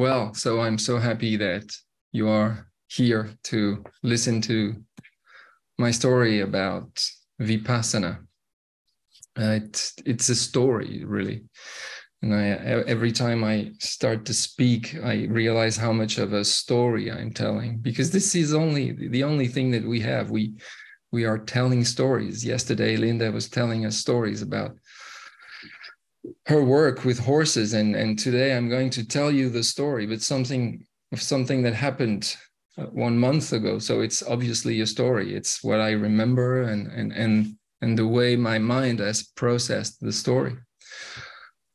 Well, so I'm so happy that you are here to listen to my story about Vipassana. Uh, it's, it's a story, really. And I, every time I start to speak, I realize how much of a story I'm telling because this is only the only thing that we have. We we are telling stories. Yesterday, Linda was telling us stories about her work with horses, and and today I'm going to tell you the story, but something of something that happened uh, one month ago. So it's obviously a story. It's what I remember and and and and the way my mind has processed the story.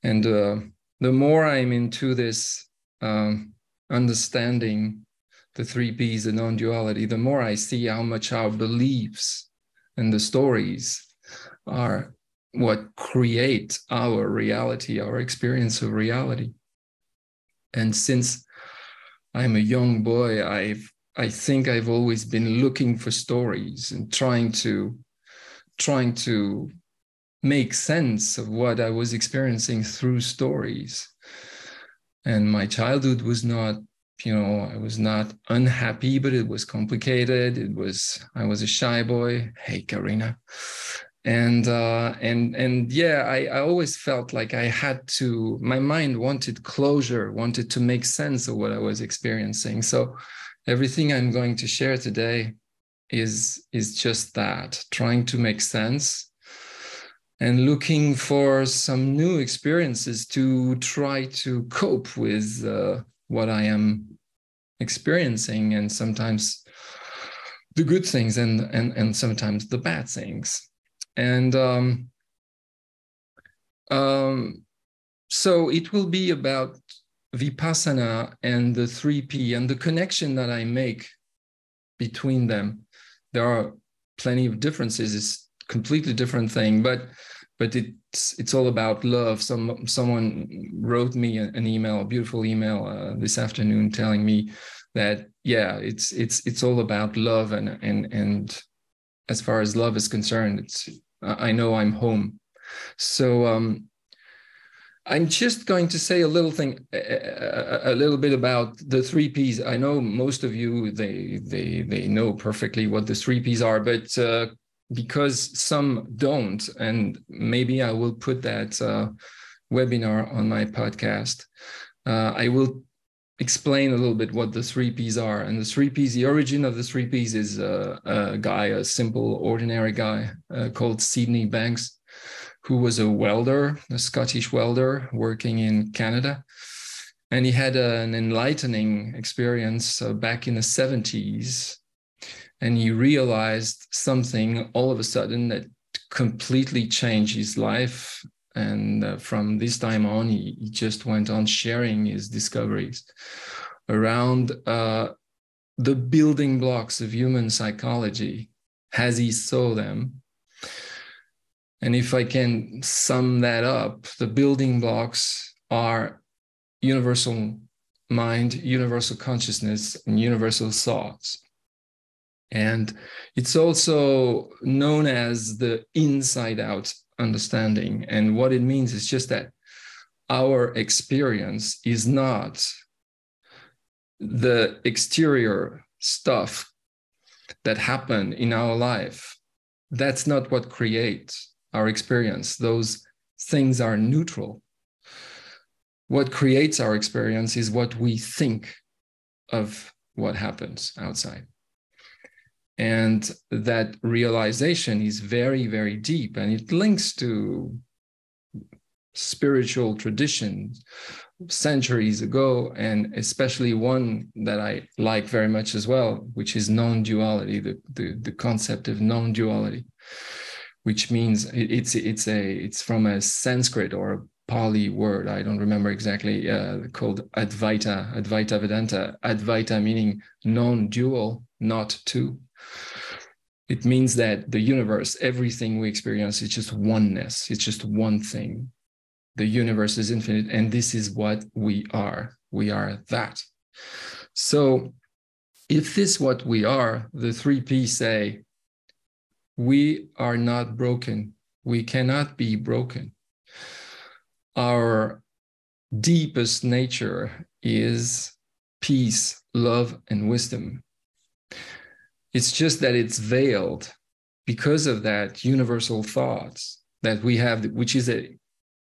And uh, the more I'm into this um, understanding the three P's, the non-duality, the more I see how much our beliefs and the stories are what create our reality, our experience of reality. And since I'm a young boy, I've I think I've always been looking for stories and trying to trying to make sense of what I was experiencing through stories. And my childhood was not, you know, I was not unhappy, but it was complicated. It was, I was a shy boy. Hey, Karina. And uh, and and yeah, I, I always felt like I had to. My mind wanted closure, wanted to make sense of what I was experiencing. So, everything I'm going to share today is is just that, trying to make sense and looking for some new experiences to try to cope with uh, what I am experiencing, and sometimes the good things and and and sometimes the bad things, and um, um, so it will be about vipassana and the three P and the connection that I make between them. There are plenty of differences. It's completely different thing but but it's it's all about love some someone wrote me an email a beautiful email uh, this afternoon telling me that yeah it's it's it's all about love and and and as far as love is concerned it's i know i'm home so um I'm just going to say a little thing, a, a, little bit about the three P's. I know most of you they they they know perfectly what the three P's are, but uh, because some don't, and maybe I will put that uh, webinar on my podcast. Uh, I will explain a little bit what the three P's are. And the three P's, the origin of the three P's is a, a guy, a simple, ordinary guy uh, called Sydney Banks, who was a welder, a Scottish welder working in Canada. And he had an enlightening experience uh, back in the 70s and he realized something all of a sudden that completely changed his life and uh, from this time on he, he, just went on sharing his discoveries around uh, the building blocks of human psychology as he saw them. And if i can sum that up the building blocks are universal mind universal consciousness and universal thoughts. And it's also known as the inside out understanding. And what it means is just that our experience is not the exterior stuff that happen in our life. That's not what creates our experience. Those things are neutral. What creates our experience is what we think of what happens outside and that realization is very very deep and it links to spiritual traditions centuries ago and especially one that i like very much as well which is non-duality the, the, the concept of non-duality which means it's it's a it's from a sanskrit or a pali word i don't remember exactly uh, called advaita advaita vedanta. Advaita meaning non-dual not two it means that the universe, everything we experience, is just oneness. It's just one thing. The universe is infinite, and this is what we are. We are that. So, if this what we are, the three P say, we are not broken. We cannot be broken. Our deepest nature is peace, love, and wisdom. It's just that it's veiled because of that universal thoughts that we have, which is a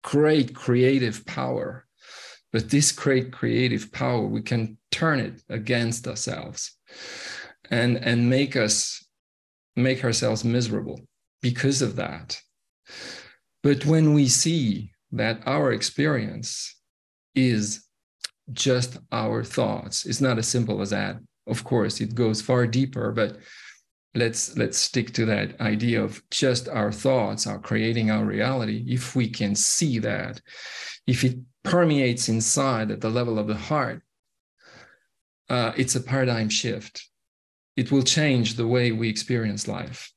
great creative power. But this great creative power, we can turn it against ourselves and, and make us make ourselves miserable because of that. But when we see that our experience is just our thoughts, it's not as simple as that. Of course, it goes far deeper, but let's let's stick to that idea of just our thoughts are creating our reality. If we can see that if it permeates inside at the level of the heart uh, it's a paradigm shift. It will change the way we experience life.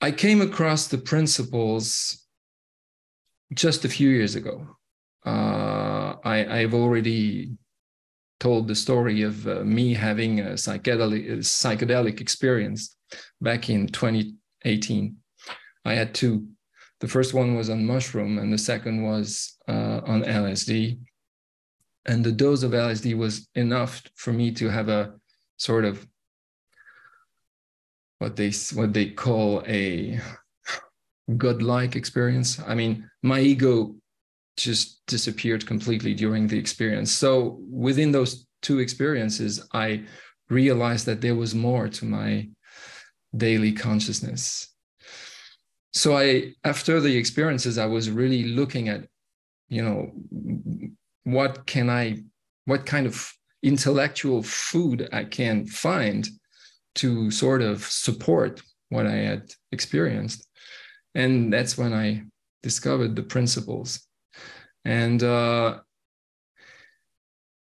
I came across the principles just a few years ago. Uh, I, i've already told the story of uh, me having a psychedelic, a psychedelic experience back in 2018. I had two. The first one was on mushroom, and the second was uh, on LSD. And the dose of LSD was enough for me to have a sort of what they what they call a godlike experience. I mean, my ego just disappeared completely during the experience. So within those two experiences, I realized that there was more to my daily consciousness. So I, after the experiences, I was really looking at, you know, what can I, what kind of intellectual food I can find to sort of support what I had experienced. And that's when I discovered the principles and uh,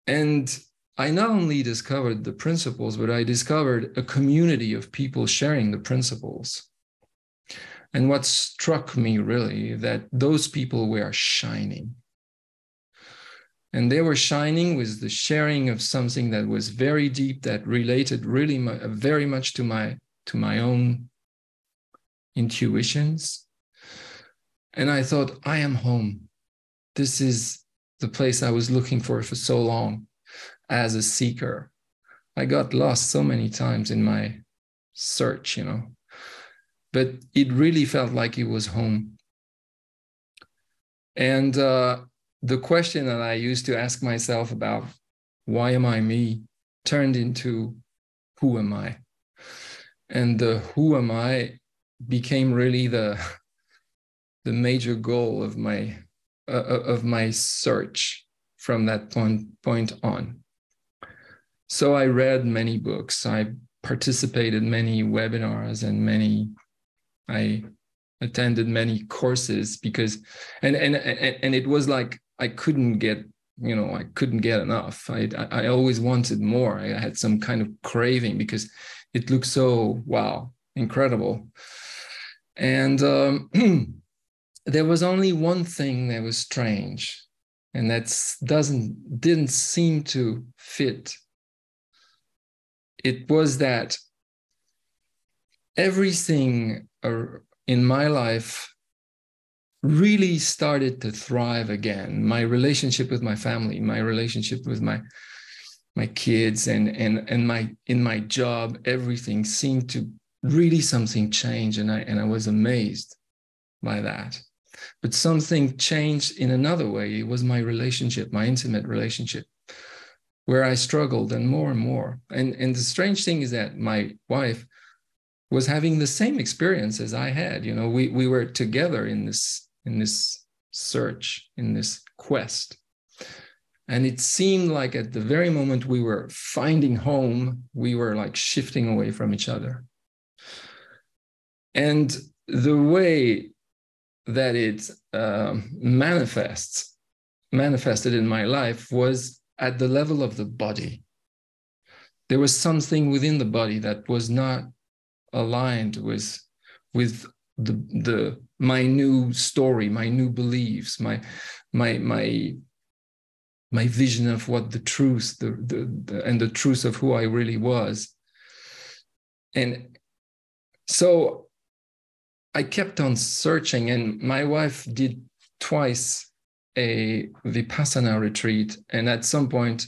and I not only discovered the principles, but I discovered a community of people sharing the principles. And what struck me really that those people were shining. And they were shining with the sharing of something that was very deep, that related really very much to my to my own intuitions. And I thought, I am home this is the place I was looking for for so long as a seeker. I got lost so many times in my search, you know, but it really felt like it was home. And uh, the question that I used to ask myself about why am I me turned into who am I? And the who am I became really the the major goal of my of my search from that point, point on. So I read many books. I participated many webinars and many. I attended many courses because, and and and it was like I couldn't get you know I couldn't get enough. I I always wanted more. I had some kind of craving because it looked so wow incredible, and. Um, there was only one thing that was strange, and that doesn't didn't seem to fit. It was that everything in my life really started to thrive again. My relationship with my family, my relationship with my my kids and and and my in my job everything seemed to really something change and i and i was amazed by that but something changed in another way. It was my relationship, my intimate relationship, where I struggled and more and more. And, and the strange thing is that my wife was having the same experience as I had. You know, we, we were together in this, in this search, in this quest. And it seemed like at the very moment we were finding home, we were like shifting away from each other. And the way that it uh, manifests manifested in my life was at the level of the body. There was something within the body that was not aligned with with the the my new story my new beliefs my my my my vision of what the truth the, the, the and the truth of who i really was. And so I kept on searching, and my wife did twice a Vipassana retreat. And at some point,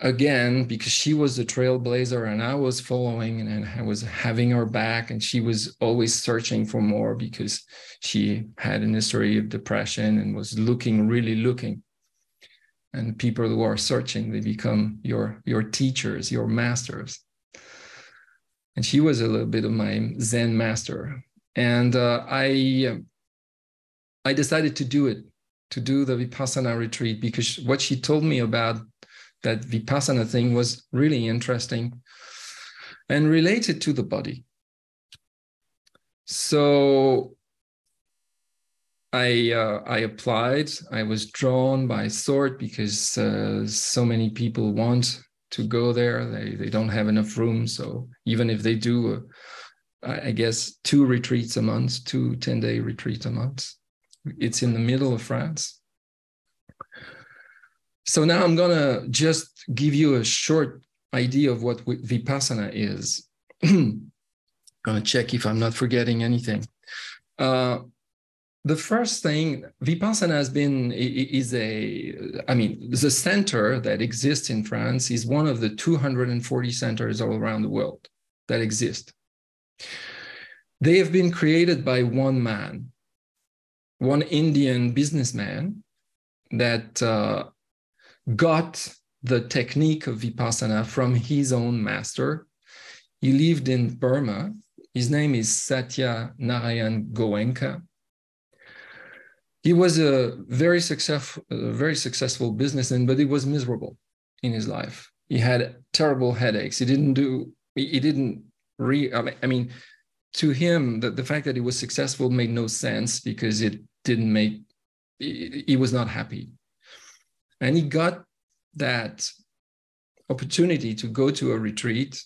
again, because she was a trailblazer and I was following and I was having her back, and she was always searching for more because she had an history of depression and was looking, really looking. And people who are searching, they become your your teachers, your masters. And she was a little bit of my Zen master. And uh, I I decided to do it, to do the Vipassana retreat, because what she told me about that Vipassana thing was really interesting and related to the body. So I uh, I applied. I was drawn by sort because uh, so many people want to go there. They they don't have enough room. So even if they do, uh, I guess two retreats a month, two 10 day retreats a month. It's in the middle of France. So now I'm gonna just give you a short idea of what Vipassana is. I'm gonna check if I'm not forgetting anything. Uh, the first thing, Vipassana has been is a, I mean, the center that exists in France is one of the 240 centers all around the world that exist. They have been created by one man, one Indian businessman that uh, got the technique of vipassana from his own master. He lived in Burma. His name is Satya Narayan Goenka. He was a very successful, very successful businessman, but he was miserable in his life. He had terrible headaches. He didn't do. He, didn't re. I mean, to him, the, the fact that he was successful made no sense because it didn't make. He, he was not happy and he got that opportunity to go to a retreat.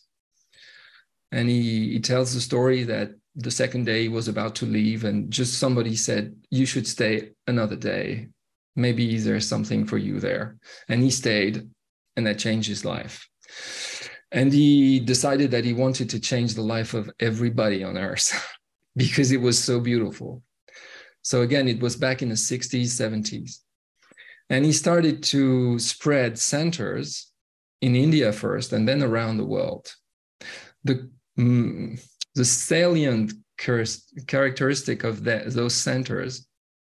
And he, he tells the story that the second day he was about to leave, and just somebody said, You should stay another day. Maybe there's something for you there. And he stayed, and that changed his life. And he decided that he wanted to change the life of everybody on earth because it was so beautiful. So, again, it was back in the 60s, 70s. And he started to spread centers in India first and then around the world. The, mm, the salient characteristic of those centers,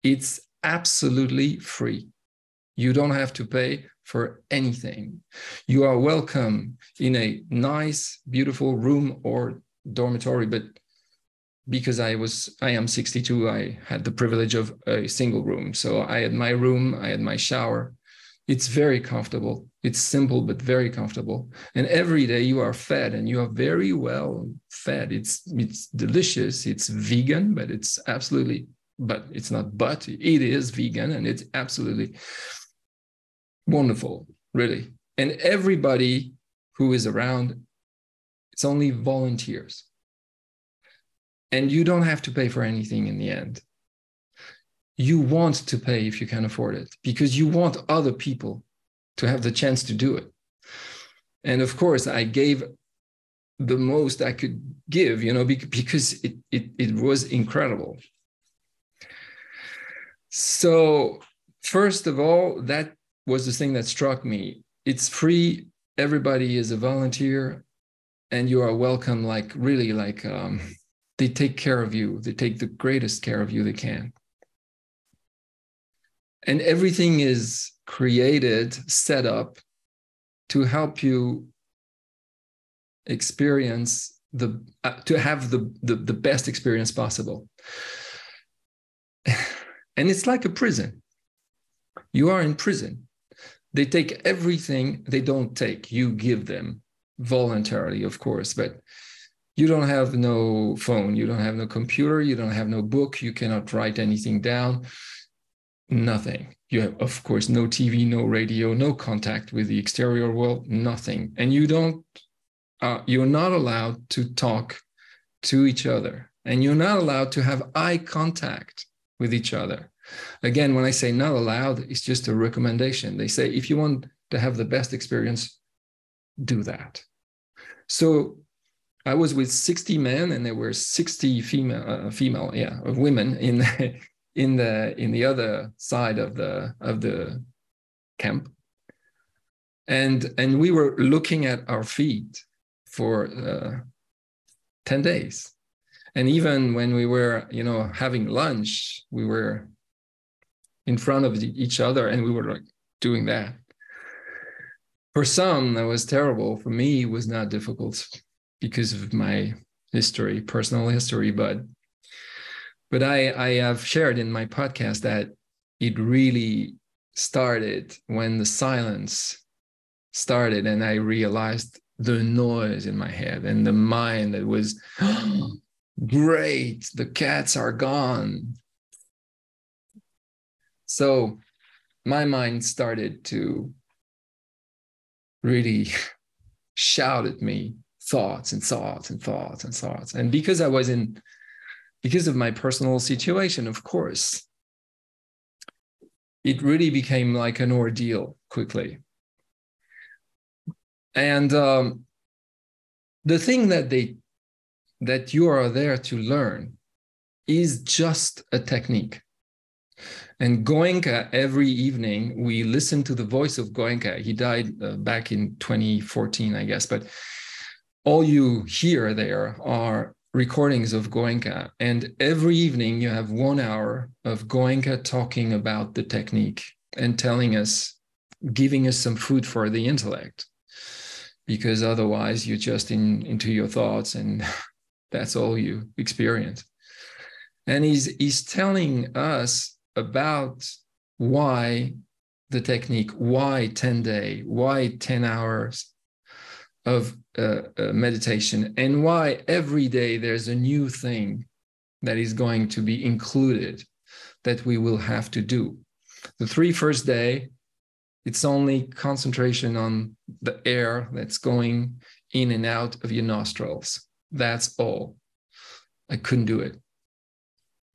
it's absolutely free. You don't have to pay for anything. You are welcome in a nice, beautiful room or dormitory, but because I was I am 62, I had the privilege of a single room. So I had my room, I had my shower. It's very comfortable. It's simple but very comfortable. And every day you are fed and you are very well fed. It's it's delicious. It's vegan, but it's absolutely but it's not but it is vegan and it's absolutely wonderful, really. And everybody who is around it's only volunteers and you don't have to pay for anything in the end you want to pay if you can afford it because you want other people to have the chance to do it and of course i gave the most i could give you know because it it, it was incredible so first of all that was the thing that struck me it's free everybody is a volunteer and you are welcome like really like um, they take care of you. They take the greatest care of you they can. And everything is created, set up to help you experience the uh, to have the, the the best experience possible. And it's like a prison. You are in prison. They take everything they don't take. You give them voluntarily of course but you don't have no phone, you don't have no computer, you don't have no book, you cannot write anything down, nothing. You have, of course, no TV, no radio, no contact with the exterior world, nothing. And you don't, uh, you're not allowed to talk to each other, and you're not allowed to have eye contact with each other. Again, when I say not allowed, it's just a recommendation. They say if you want to have the best experience, do that. So I was with 60 men and there were 60 female, uh, female, yeah, women in in the in the other side of the of the camp. And and we were looking at our feet for uh, 10 days. And even when we were you know having lunch we were in front of each other and we were like doing that. For some that was terrible. For me it was not difficult because of my history personal history but but i i have shared in my podcast that it really started when the silence started and i realized the noise in my head and the mind that was great the cats are gone. So my mind started to really shout at me thoughts and thoughts and thoughts and thoughts. And because i was in because of my personal situation of course it really became like an ordeal quickly and um, the thing that they that you are there to learn is just a technique and Goenka, every evening, we listen to the voice of Goenka. He died uh, back in 2014, I guess. But all you hear there are recordings of Goenka. And every evening, you have one hour of Goenka talking about the technique and telling us, giving us some food for the intellect. Because otherwise, you're just in, into your thoughts and that's all you experience. And he's, he's telling us about why the technique, why 10 day, why 10 hours of uh, uh, meditation, and why every day there's a new thing that is going to be included that we will have to do. The three first day, it's only concentration on the air that's going in and out of your nostrils. That's all. I couldn't do it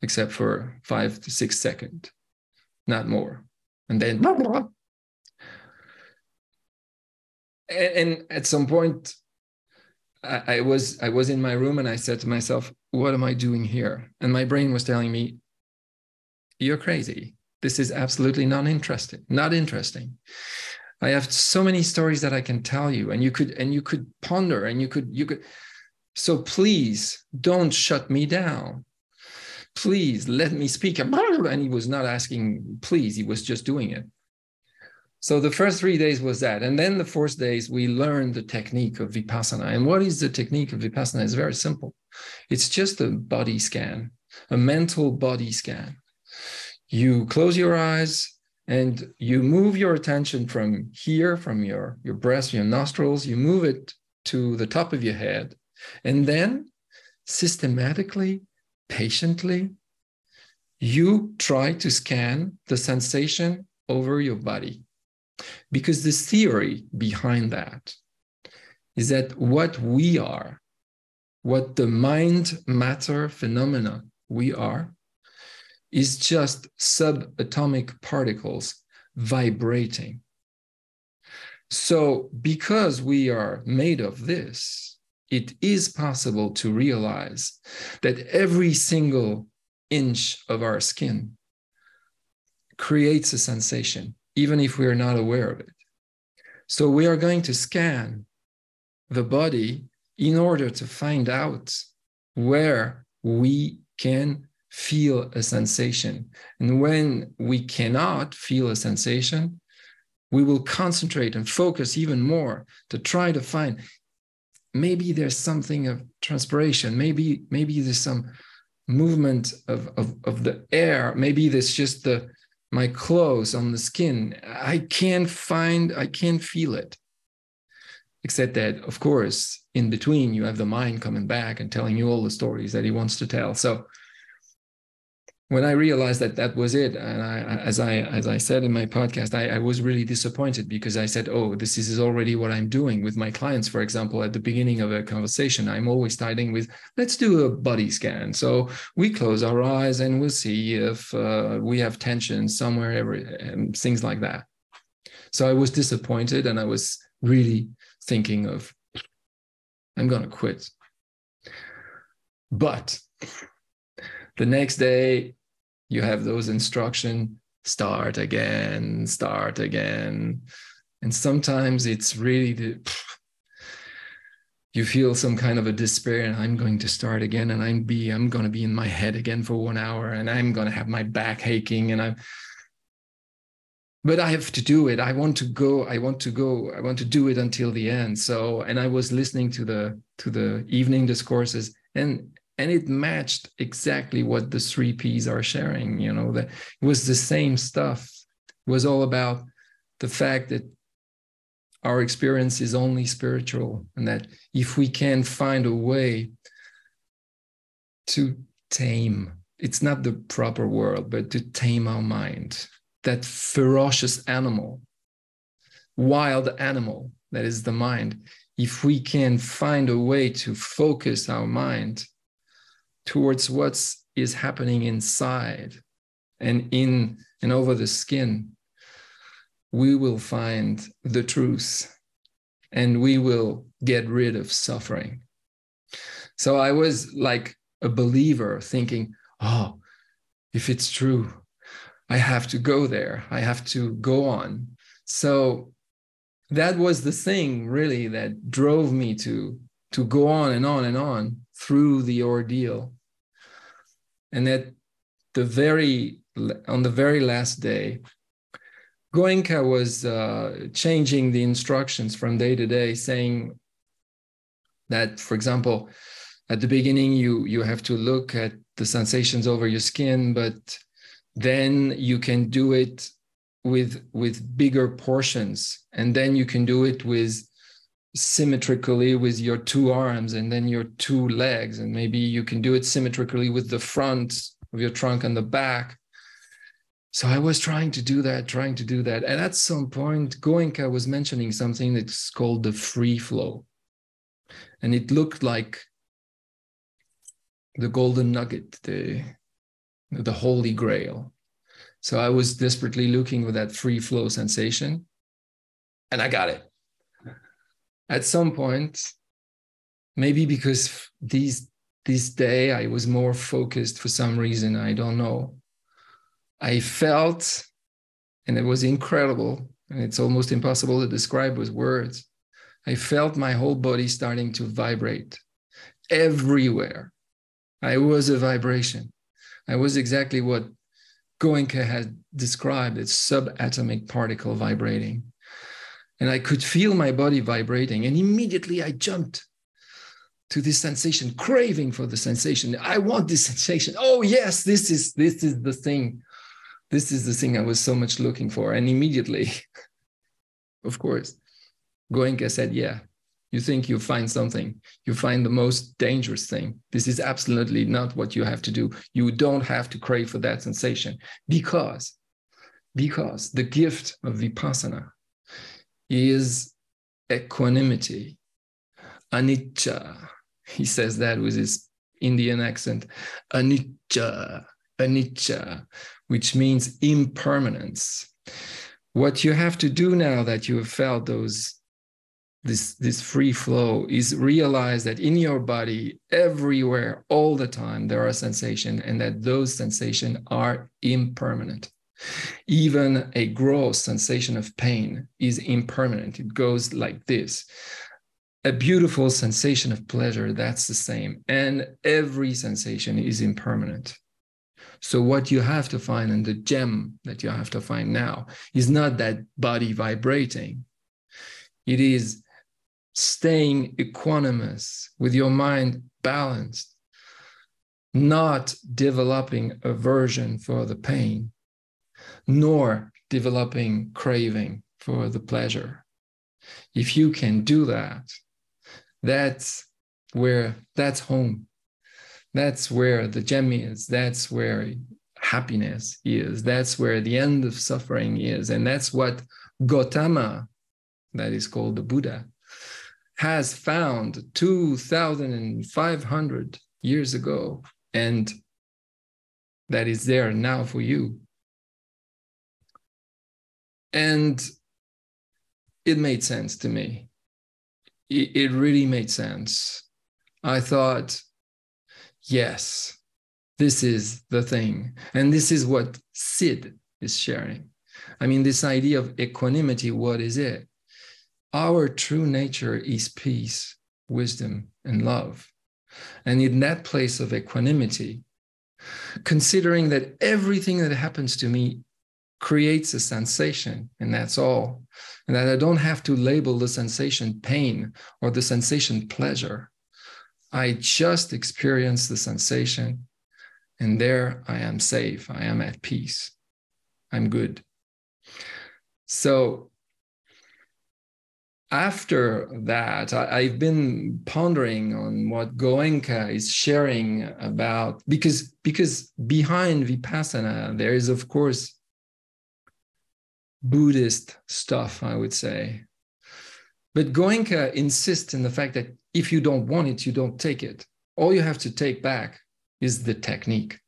except for five to six seconds, not more. And then. And, at some point, I, I was I was in my room and I said to myself, "What am I doing here?" And my brain was telling me, "You're crazy. This is absolutely not interesting. Not interesting." I have so many stories that I can tell you, and you could and you could ponder, and you could you could. So please don't shut me down please let me speak. And he was not asking, please, he was just doing it. So the first three days was that. And then the fourth days, we learned the technique of Vipassana. And what is the technique of Vipassana? It's very simple. It's just a body scan, a mental body scan. You close your eyes and you move your attention from here, from your, your breast, your nostrils, you move it to the top of your head. And then systematically patiently, you try to scan the sensation over your body. Because the theory behind that is that what we are, what the mind matter phenomena we are, is just subatomic particles vibrating. So, because we are made of this, it is possible to realize that every single inch of our skin creates a sensation, even if we are not aware of it. So we are going to scan the body in order to find out where we can feel a sensation. And when we cannot feel a sensation, we will concentrate and focus even more to try to find maybe there's something of transpiration maybe maybe there's some movement of, of, of the air maybe there's just the my clothes on the skin. I can't find i can't feel it. Except that of course in between you have the mind coming back and telling you all the stories that he wants to tell. So when I realized that that was it, and I, as I as I said in my podcast, I, I, was really disappointed because I said, "Oh, this is already what I'm doing with my clients." For example, at the beginning of a conversation, I'm always starting with, "Let's do a body scan." So we close our eyes and we'll see if uh, we have tension somewhere, every and things like that. So I was disappointed, and I was really thinking of, "I'm gonna quit." But the next day you have those instruction start again, start again. And sometimes it's really the you feel some kind of a despair and i'm going to start again and i'm be i'm going to be in my head again for one hour and i'm going to have my back aching and i'm but i have to do it i want to go i want to go i want to do it until the end so and i was listening to the to the evening discourses and and it matched exactly what the three P's are sharing. You know, that it was the same stuff. It was all about the fact that our experience is only spiritual, and that if we can find a way to tame, it's not the proper word, but to tame our mind, that ferocious animal, wild animal that is the mind. If we can find a way to focus our mind towards what is happening inside and in and over the skin, we will find the truth and we will get rid of suffering. So I was like a believer thinking, oh, if it's true, I have to go there. I have to go on. So that was the thing really that drove me to to go on and on and on through the ordeal. And at the very on the very last day, Goenka was uh, changing the instructions from day to day, saying that, for example, at the beginning you you have to look at the sensations over your skin, but then you can do it with with bigger portions, and then you can do it with symmetrically with your two arms and then your two legs and maybe you can do it symmetrically with the front of your trunk and the back. So i was trying to do that trying to do that. And at some point goenka was mentioning something that's called the free flow. And it looked like the golden nugget the the holy grail. So i was desperately looking for that free flow sensation and i got it at some point, maybe because these this day I was more focused for some reason, I don't know. I felt, and it was incredible, and it's almost impossible to describe with words. I felt my whole body starting to vibrate everywhere. I was a vibration. I was exactly what Goenka had described as subatomic particle vibrating and I could feel my body vibrating. And immediately I jumped to this sensation, craving for the sensation. I want this sensation. Oh yes, this is this is the thing. This is the thing I was so much looking for. And immediately, of course, Goenka said, Yeah, you think you find something, you find the most dangerous thing. This is absolutely not what you have to do. You don't have to crave for that sensation because, because the gift of vipassana is equanimity, anicca. He says that with his Indian accent, anicca, anicca, which means impermanence. What you have to do now that you have felt those this this free flow is realize that in your body everywhere all the time there are sensations and that those sensations are impermanent even a gross sensation of pain is impermanent. It goes like this. A beautiful sensation of pleasure, that's the same. And every sensation is impermanent. So, what you have to find, and the gem that you have to find now, is not that body vibrating. It is staying equanimous with your mind balanced, not developing aversion for the pain, nor developing craving for the pleasure. If you can do that, that's where that's home. That's where the gem is. That's where happiness is. That's where the end of suffering is. And that's what Gautama, that is called the Buddha, has found 2,500 years ago. And that is there now for you. And it made sense to me. It, it really made sense. I thought, yes, This is the thing. And this is what Sid is sharing. I mean, this idea of equanimity, what is it? Our true nature is peace, wisdom, and love. And in that place of equanimity, considering that everything that happens to me creates a sensation, and that's all, and that I don't have to label the sensation pain or the sensation pleasure. I just experience the sensation, and there I am safe, I am at peace, I'm good. So after that, I, have been pondering on what Goenka is sharing about because because behind Vipassana there is of course Buddhist stuff, I would say. But Goenka insists in the fact that if you don't want it, you don't take it. All you have to take back is the technique.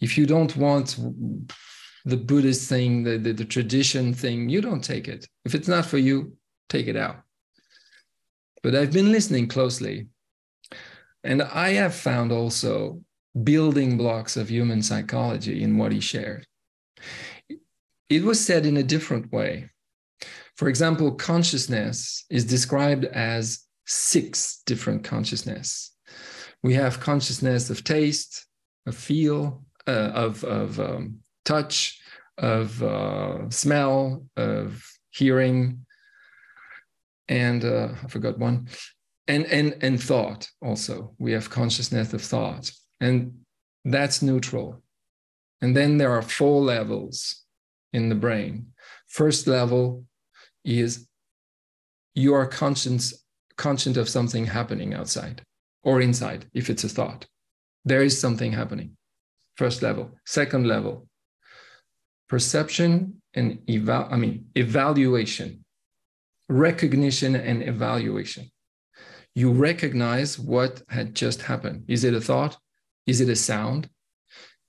If you don't want the Buddhist thing, the, the, the tradition thing, you don't take it. If it's not for you, take it out. But I've been listening closely, and I have found also building blocks of human psychology in what he shared. It was said in a different way. For example, consciousness is described as six different consciousness. We have consciousness of taste, of feel, uh, of, of um, touch, of uh, smell, of hearing, and uh, I forgot one, and and and thought. Also, we have consciousness of thought, and that's neutral. And then there are four levels in the brain. First level is you are conscious conscious of something happening outside or inside if it's a thought. There is something happening. First level. Second level, perception and eval I mean evaluation recognition and evaluation. You recognize what had just happened. Is it a thought? Is it a sound?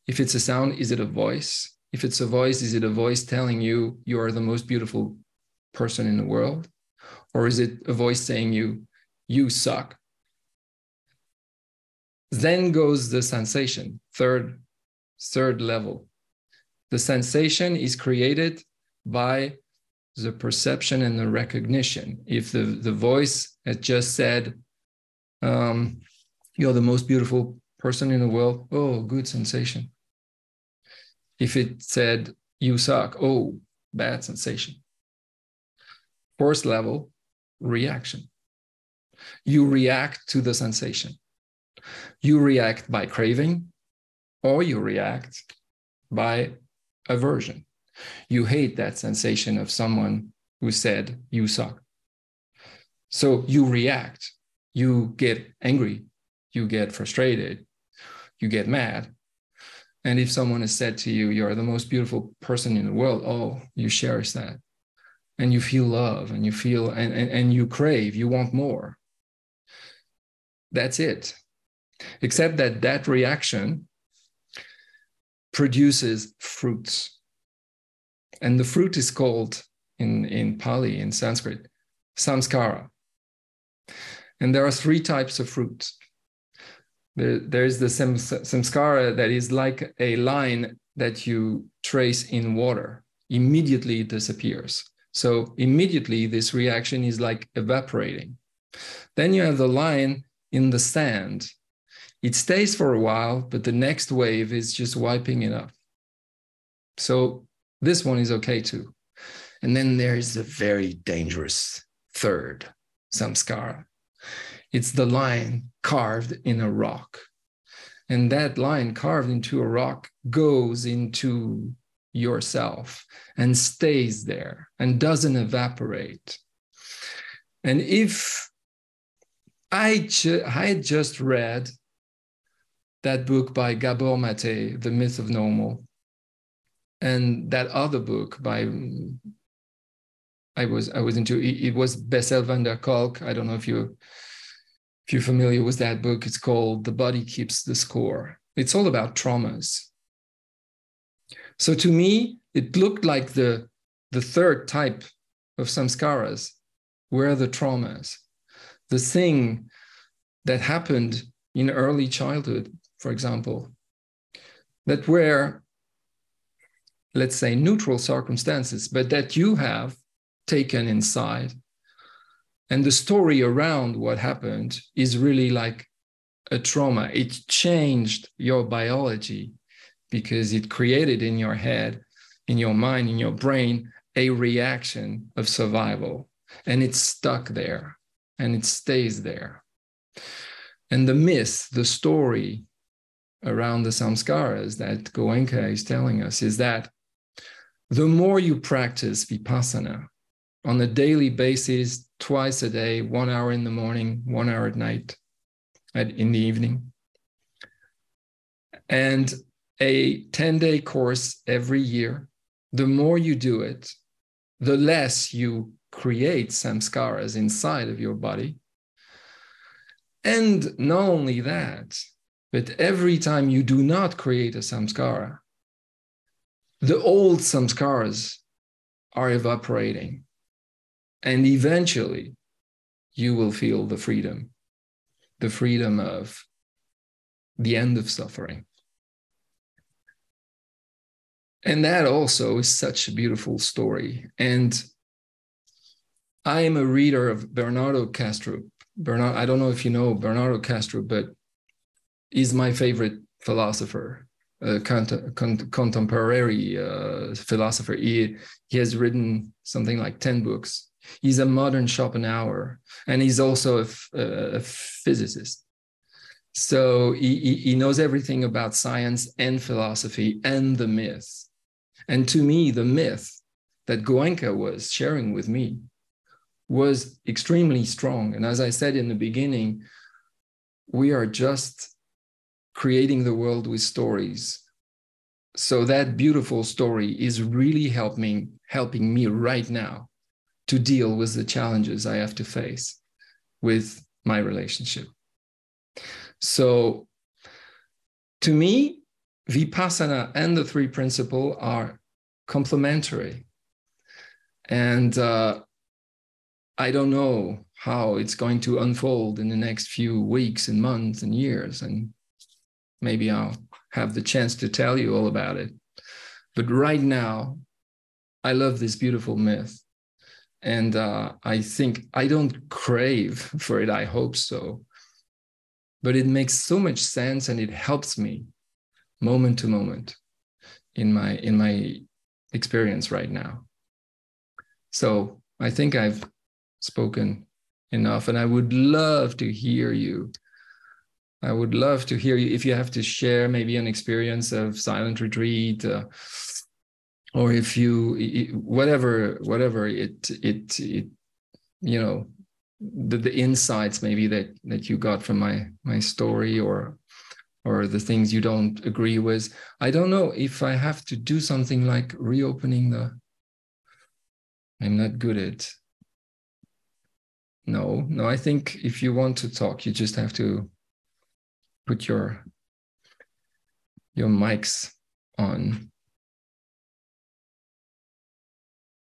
If it's a sound, is it a voice? If it's a voice, is it a voice telling you you are the most beautiful person in the world? Or is it a voice saying you, you suck? Then goes the sensation, third, third level. The sensation is created by the perception and the recognition. If the, the voice had just said, um, You're the most beautiful person in the world, oh, good sensation. If it said, You suck, oh, bad sensation. First level, reaction. You react to the sensation. You react by craving, or you react by aversion. You hate that sensation of someone who said, You suck. So you react, you get angry, you get frustrated, you get mad. And if someone has said to you, You're the most beautiful person in the world, oh, you cherish that. And you feel love and you feel, and, and, and you crave, you want more. That's it. Except that that reaction produces fruits and the fruit is called in, in Pali, in Sanskrit, samskara. And there are three types of fruit. There, there is the samskara that is like a line that you trace in water. Immediately it disappears. So immediately this reaction is like evaporating. Then you have the line in the sand. It stays for a while, but the next wave is just wiping it up. So this one is okay too. And then there's the very dangerous third, samskara. It's the line carved in a rock. And that line carved into a rock goes into yourself and stays there and doesn't evaporate. And if I, ju- I just read that book by Gabor Maté, The Myth of Normal, and that other book by I was I was into it was Bessel van der Kolk. I don't know if you if you're familiar with that book. It's called The Body Keeps the Score. It's all about traumas. So to me, it looked like the the third type of samskaras were the traumas, the thing that happened in early childhood, for example, that were, let's say, neutral circumstances, but that you have taken inside. And the story around what happened is really like a trauma. It changed your biology because it created in your head, in your mind, in your brain, a reaction of survival. And it's stuck there and it stays there. And the myth, the story around the samskaras that Goenka is telling us is that the more you practice vipassana on a daily basis, twice a day, one hour in the morning, one hour at night, at, in the evening, and a 10 day course every year, the more you do it, the less you create samskaras inside of your body. And not only that, but every time you do not create a samskara, the old samskaras are evaporating. And eventually, you will feel the freedom, the freedom of the end of suffering. And that also is such a beautiful story. And I am a reader of Bernardo Kastrup. Bernard, I don't know if you know Bernardo Kastrup, but he's my favorite philosopher, uh, cont- con- contemporary uh, philosopher. He, he has written something like 10 books. He's a modern Schopenhauer, and he's also a, a physicist. So he, he knows everything about science and philosophy and the myth. And to me, the myth that Goenka was sharing with me was extremely strong. And as I said in the beginning, we are just creating the world with stories. So that beautiful story is really helping helping me right now to deal with the challenges I have to face with my relationship. So to me, Vipassana and the three principle are complementary. And uh, I don't know how it's going to unfold in the next few weeks and months and years. And maybe I'll have the chance to tell you all about it. But right now, I love this beautiful myth. And uh, I think I don't crave for it. I hope so. But it makes so much sense and it helps me moment to moment in my in my experience right now. So I think I've spoken enough, and I would love to hear you. I would love to hear you if you have to share maybe an experience of silent retreat, uh, or if you whatever whatever it it it you know the, the insights maybe that that you got from my my story or or the things you don't agree with. I don't know if I have to do something like reopening the. I'm not good at. No, no, I think if you want to talk, you just have to put your your mics on.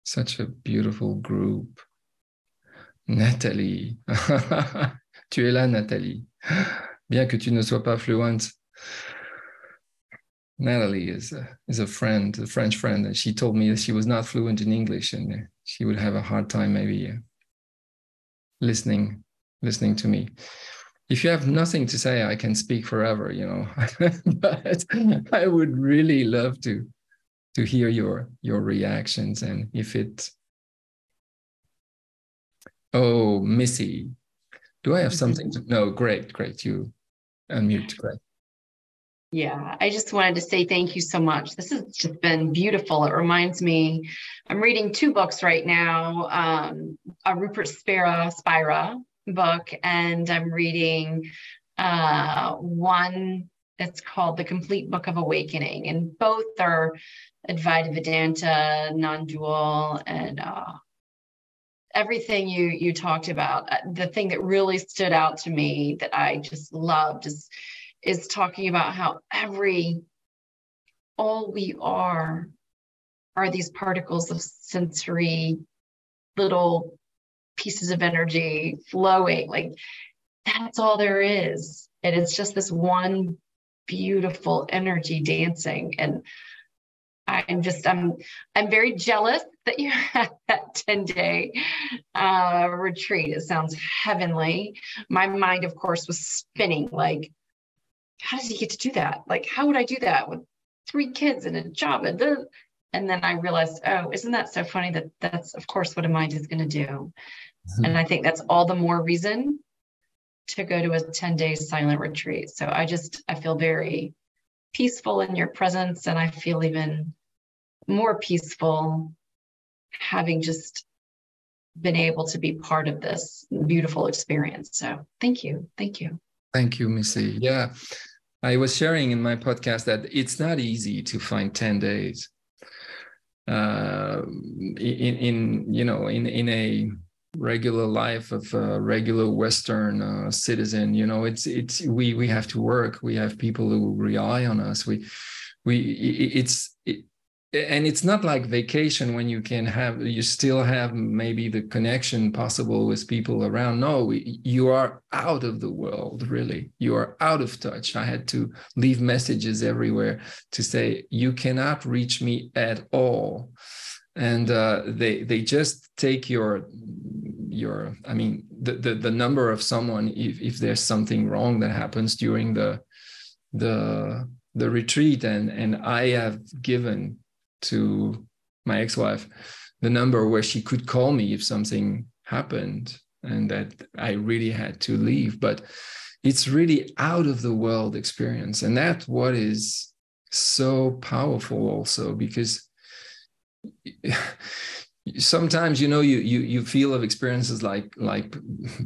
Such a beautiful group. Nathalie. tu es là, Nathalie. bien que tu ne sois pas fluent. Natalie is a, is a friend, a French friend, and she told me that she was not fluent in English and she would have a hard time maybe uh, listening listening to me. If you have nothing to say, I can speak forever, you know. but I would really love to to hear your your reactions and if it. Oh, Missy, do I have mm-hmm. something to? No, great, great. You unmute. Great. Yeah, I just wanted to say thank you so much. This has just been beautiful. It reminds me, I'm reading two books right now um, a Rupert Spira, Spira book, and I'm reading uh, one that's called The Complete Book of Awakening. And both are Advaita Vedanta, non dual, and uh, everything you you talked about. Uh, the thing that really stood out to me that i just loved is is talking about how every all we are are these particles of sensory little pieces of energy flowing. Like that's all there is. And it's just this one beautiful energy dancing. And I'm just I'm I'm very jealous that you had that 10 day uh, retreat. It sounds heavenly. My mind, of course, was spinning like, how does he get to do that? Like, how would I do that with three kids and a job? And, then, and then I realized, oh, isn't that so funny that that's, of course, what a mind is going to do. Mm-hmm. And I think that's all the more reason to go to a 10 day silent retreat. So I just, I feel very peaceful in your presence and I feel even more peaceful having just been able to be part of this beautiful experience. So thank you. Thank you. Thank you, Missy. Yeah. I was sharing in my podcast that it's not easy to find 10 days uh, in, in, you know, in, in a regular life of a regular Western uh, citizen. You know, it's, it's, we, we have to work. We have people who rely on us. We, we, it's, it, and it's not like vacation when you can have you still have maybe the connection possible with people around no you are out of the world really you are out of touch i had to leave messages everywhere to say you cannot reach me at all and uh, they they just take your your i mean the, the the number of someone if if there's something wrong that happens during the the the retreat and and i have given to my ex-wife the number where she could call me if something happened and that I really had to leave. But it's really out of the world experience. And that's what is so powerful also because sometimes you know you you you feel of experiences like like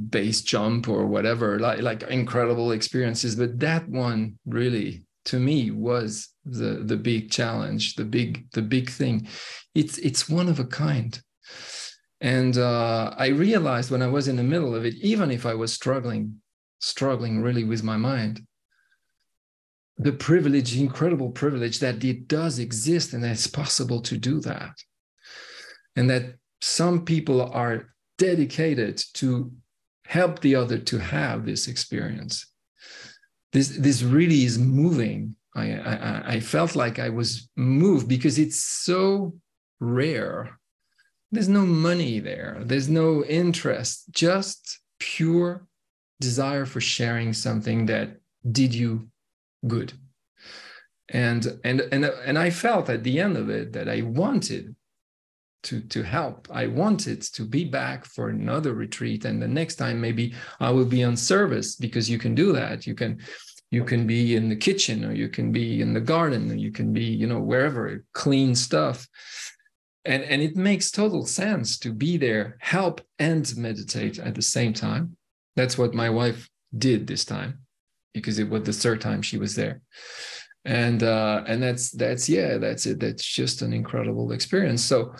base jump or whatever like like incredible experiences but that one really to me was the the big challenge the big the big thing. It's it's one of a kind. And uh, i realized when i was in the middle of it even if i was struggling struggling really with my mind the privilege incredible privilege that it does exist and that it's possible to do that and that some people are dedicated to help the other to have this experience this this really is moving. I, I, I felt like I was moved because it's so rare. There's no money there. There's no interest. Just pure desire for sharing something that did you good. And and and and I felt at the end of it that I wanted to to help. I wanted to be back for another retreat. And the next time maybe i will be on service because you can do that. You can you can be in the kitchen or you can be in the garden or you can be you know wherever clean stuff. And and it makes total sense to be there help and meditate at the same time. That's what my wife did this time because it was the third time she was there. And uh and that's that's yeah that's it. That's just an incredible experience. So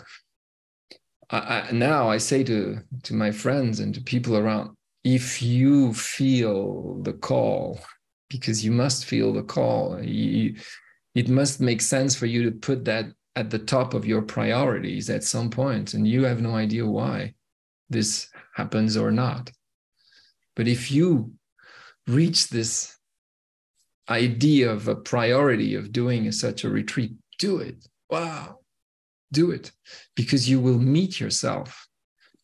I, I, now I say to to my friends and to people around, if you feel the call, because you must feel the call, you, it must make sense for you to put that at the top of your priorities at some point, and you have no idea why this happens or not. But if you reach this idea of a priority of doing such a retreat, do it. Wow. Do it. Because you will meet yourself.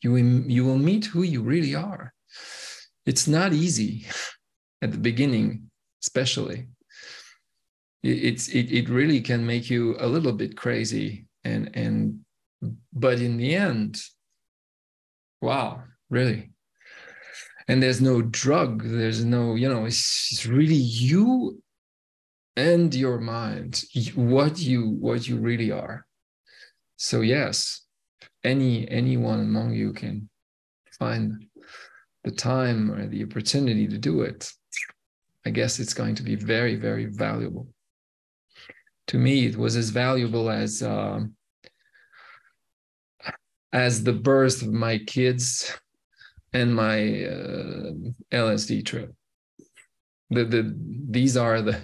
You you will meet who you really are. It's not easy at the beginning especially. It's it, it really can make you a little bit crazy and and but in the end wow really and there's no drug there's no you know it's, it's really you and your mind what you what you really are. So yes any anyone among you can find the time or the opportunity to do it. I guess it's going to be very very valuable. To me it was as valuable as uh, as the birth of my kids and my uh, lsd trip the, the these are the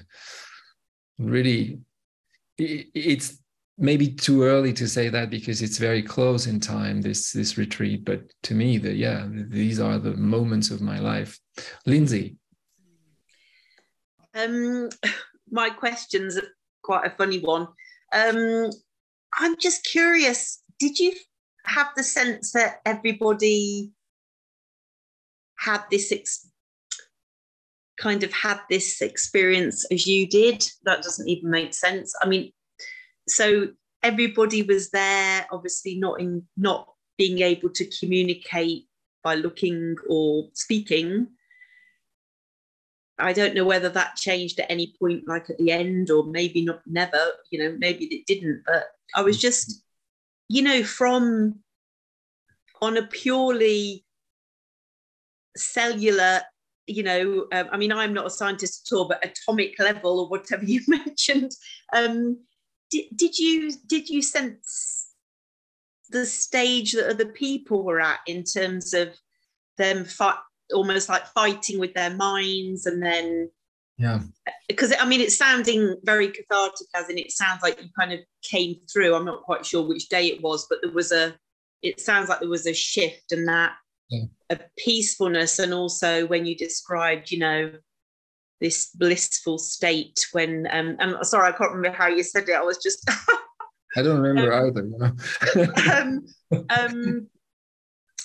really it, it's maybe too early to say that because it's very close in time this this retreat but to me the yeah these are the moments of my life lindsay um my question's quite a funny one. Um, I'm just curious. Did you have the sense that everybody had this ex- kind of had this experience as you did? That doesn't even make sense. I mean, so everybody was there, obviously not in not being able to communicate by looking or speaking. I don't know whether that changed at any point, like at the end, or maybe not, never, you know, maybe it didn't. But I was just, you know, from on a purely cellular, you know, um, I mean, I'm not a scientist at all, but atomic level or whatever you mentioned. Um, did, did you did you sense the stage that other people were at in terms of them fight, almost like fighting with their minds and then yeah because i mean it's sounding very cathartic as in it sounds like you kind of came through i'm not quite sure which day it was but there was a it sounds like there was a shift and that yeah. a peacefulness and also when you described you know this blissful state when um i'm sorry i can't remember how you said it i was just i don't remember um, either you know? um, um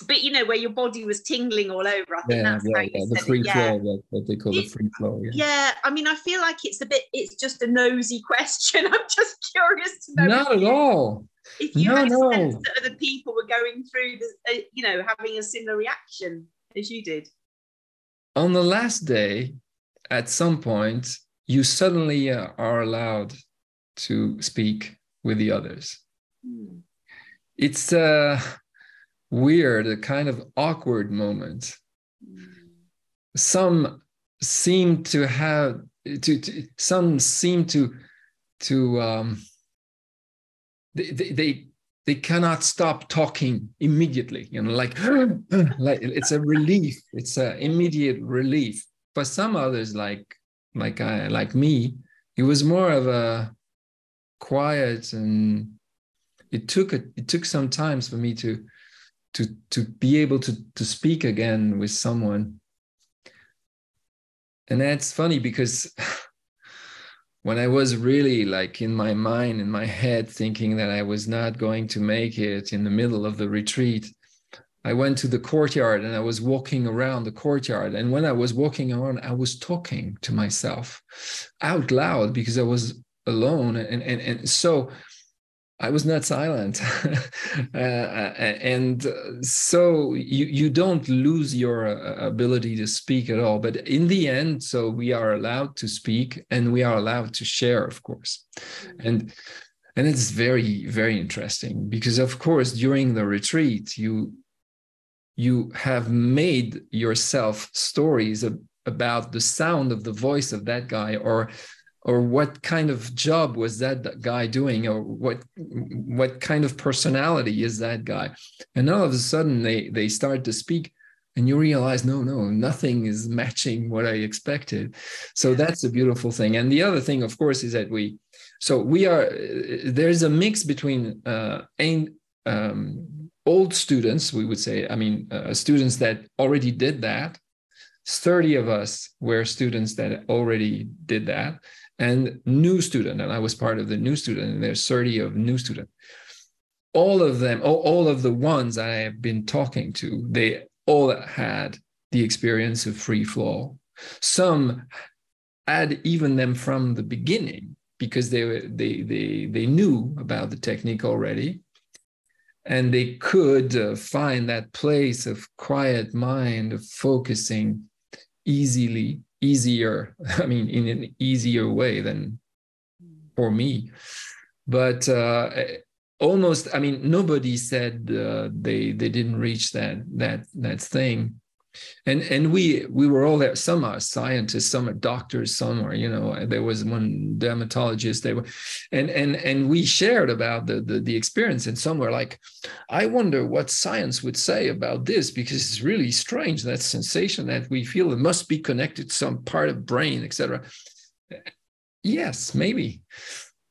but you know where your body was tingling all over i think yeah, that's yeah, how you yeah. the free flow yeah. what, they call it, the free flow yeah. yeah i mean i feel like it's a bit it's just a nosy question i'm just curious to know not at all if you no, had no. a sense that other people were going through the, uh, you know having a similar reaction as you did on the last day at some point you suddenly uh, are allowed to speak with the others hmm. it's uh weird, a kind of awkward moment. Some seem to have to, to some seem to to um, they, they, they cannot stop talking immediately you know like like it's a relief. It's an immediate relief. But some others like like i like me it was more of a quiet and it took a, it took some times for me to to to be able to to speak again with someone. And that's funny because when i was really like in my mind in my head thinking that i was not going to make it in the middle of the retreat i went to the courtyard and i was walking around the courtyard. And when i was walking around i was talking to myself out loud because i was alone. And and, and so I was not silent, uh, and so you you don't lose your uh, ability to speak at all. But in the end, so we are allowed to speak and we are allowed to share, of course, mm-hmm. and and it's very very interesting because of course during the retreat you you have made yourself stories about the sound of the voice of that guy or or what kind of job was that guy doing or what what kind of personality is that guy? And all of a sudden they they start to speak and you realize no no nothing is matching what i expected. So that's a beautiful thing. And the other thing of course is that we so we are there's a mix between uh, um, old students we would say i mean uh, students that already did that. 30 of us were students that already did that and new student, and I was part of the new student, and there's 30 of new student. All of them, all, all of the ones I have been talking to, they all had the experience of free flow. Some had even them from the beginning because they they they they knew about the technique already and they could uh, find that place of quiet mind of focusing easily easier i mean in an easier way than for me. But uh, almost i mean nobody said uh, they they didn't reach that that that thing and and we we were all there. Some are scientists some are doctors some are you know there was one dermatologist they were and and and we shared about the, the the experience. And some were like i wonder what science would say about this because it's really strange that sensation that we feel it must be connected to some part of brain etc yes maybe.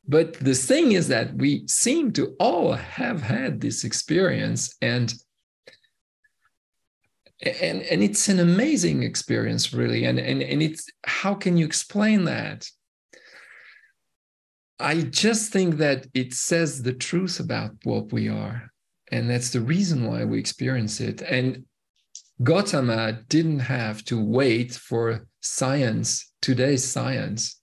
But the thing is that we seem to all have had this experience and and and it's an amazing experience really and and and it's how can you explain that I just think that it says the truth about what we are. And that's the reason why we experience it. And Gautama didn't have to wait for science, today's science,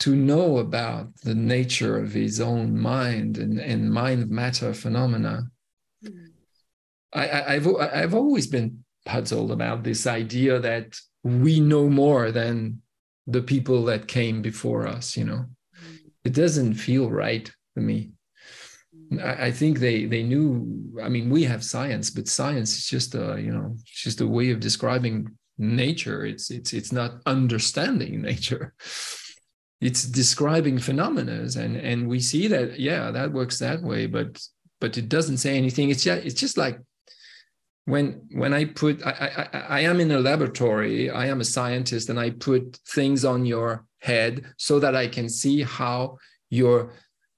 to know about the nature of his own mind and, and mind matter phenomena. I, have I've always been puzzled about this idea that we know more than the people that came before us, you know. Mm. It doesn't feel right to me. I, think they they knew. I mean, we have science, but science is just a you know it's just a way of describing nature. It's it's it's not understanding nature. It's describing phenomena, and and we see that yeah that works that way, but but it doesn't say anything. It's just it's just like when when I put I, I I am in a laboratory. I am a scientist, and I put things on your head so that I can see how your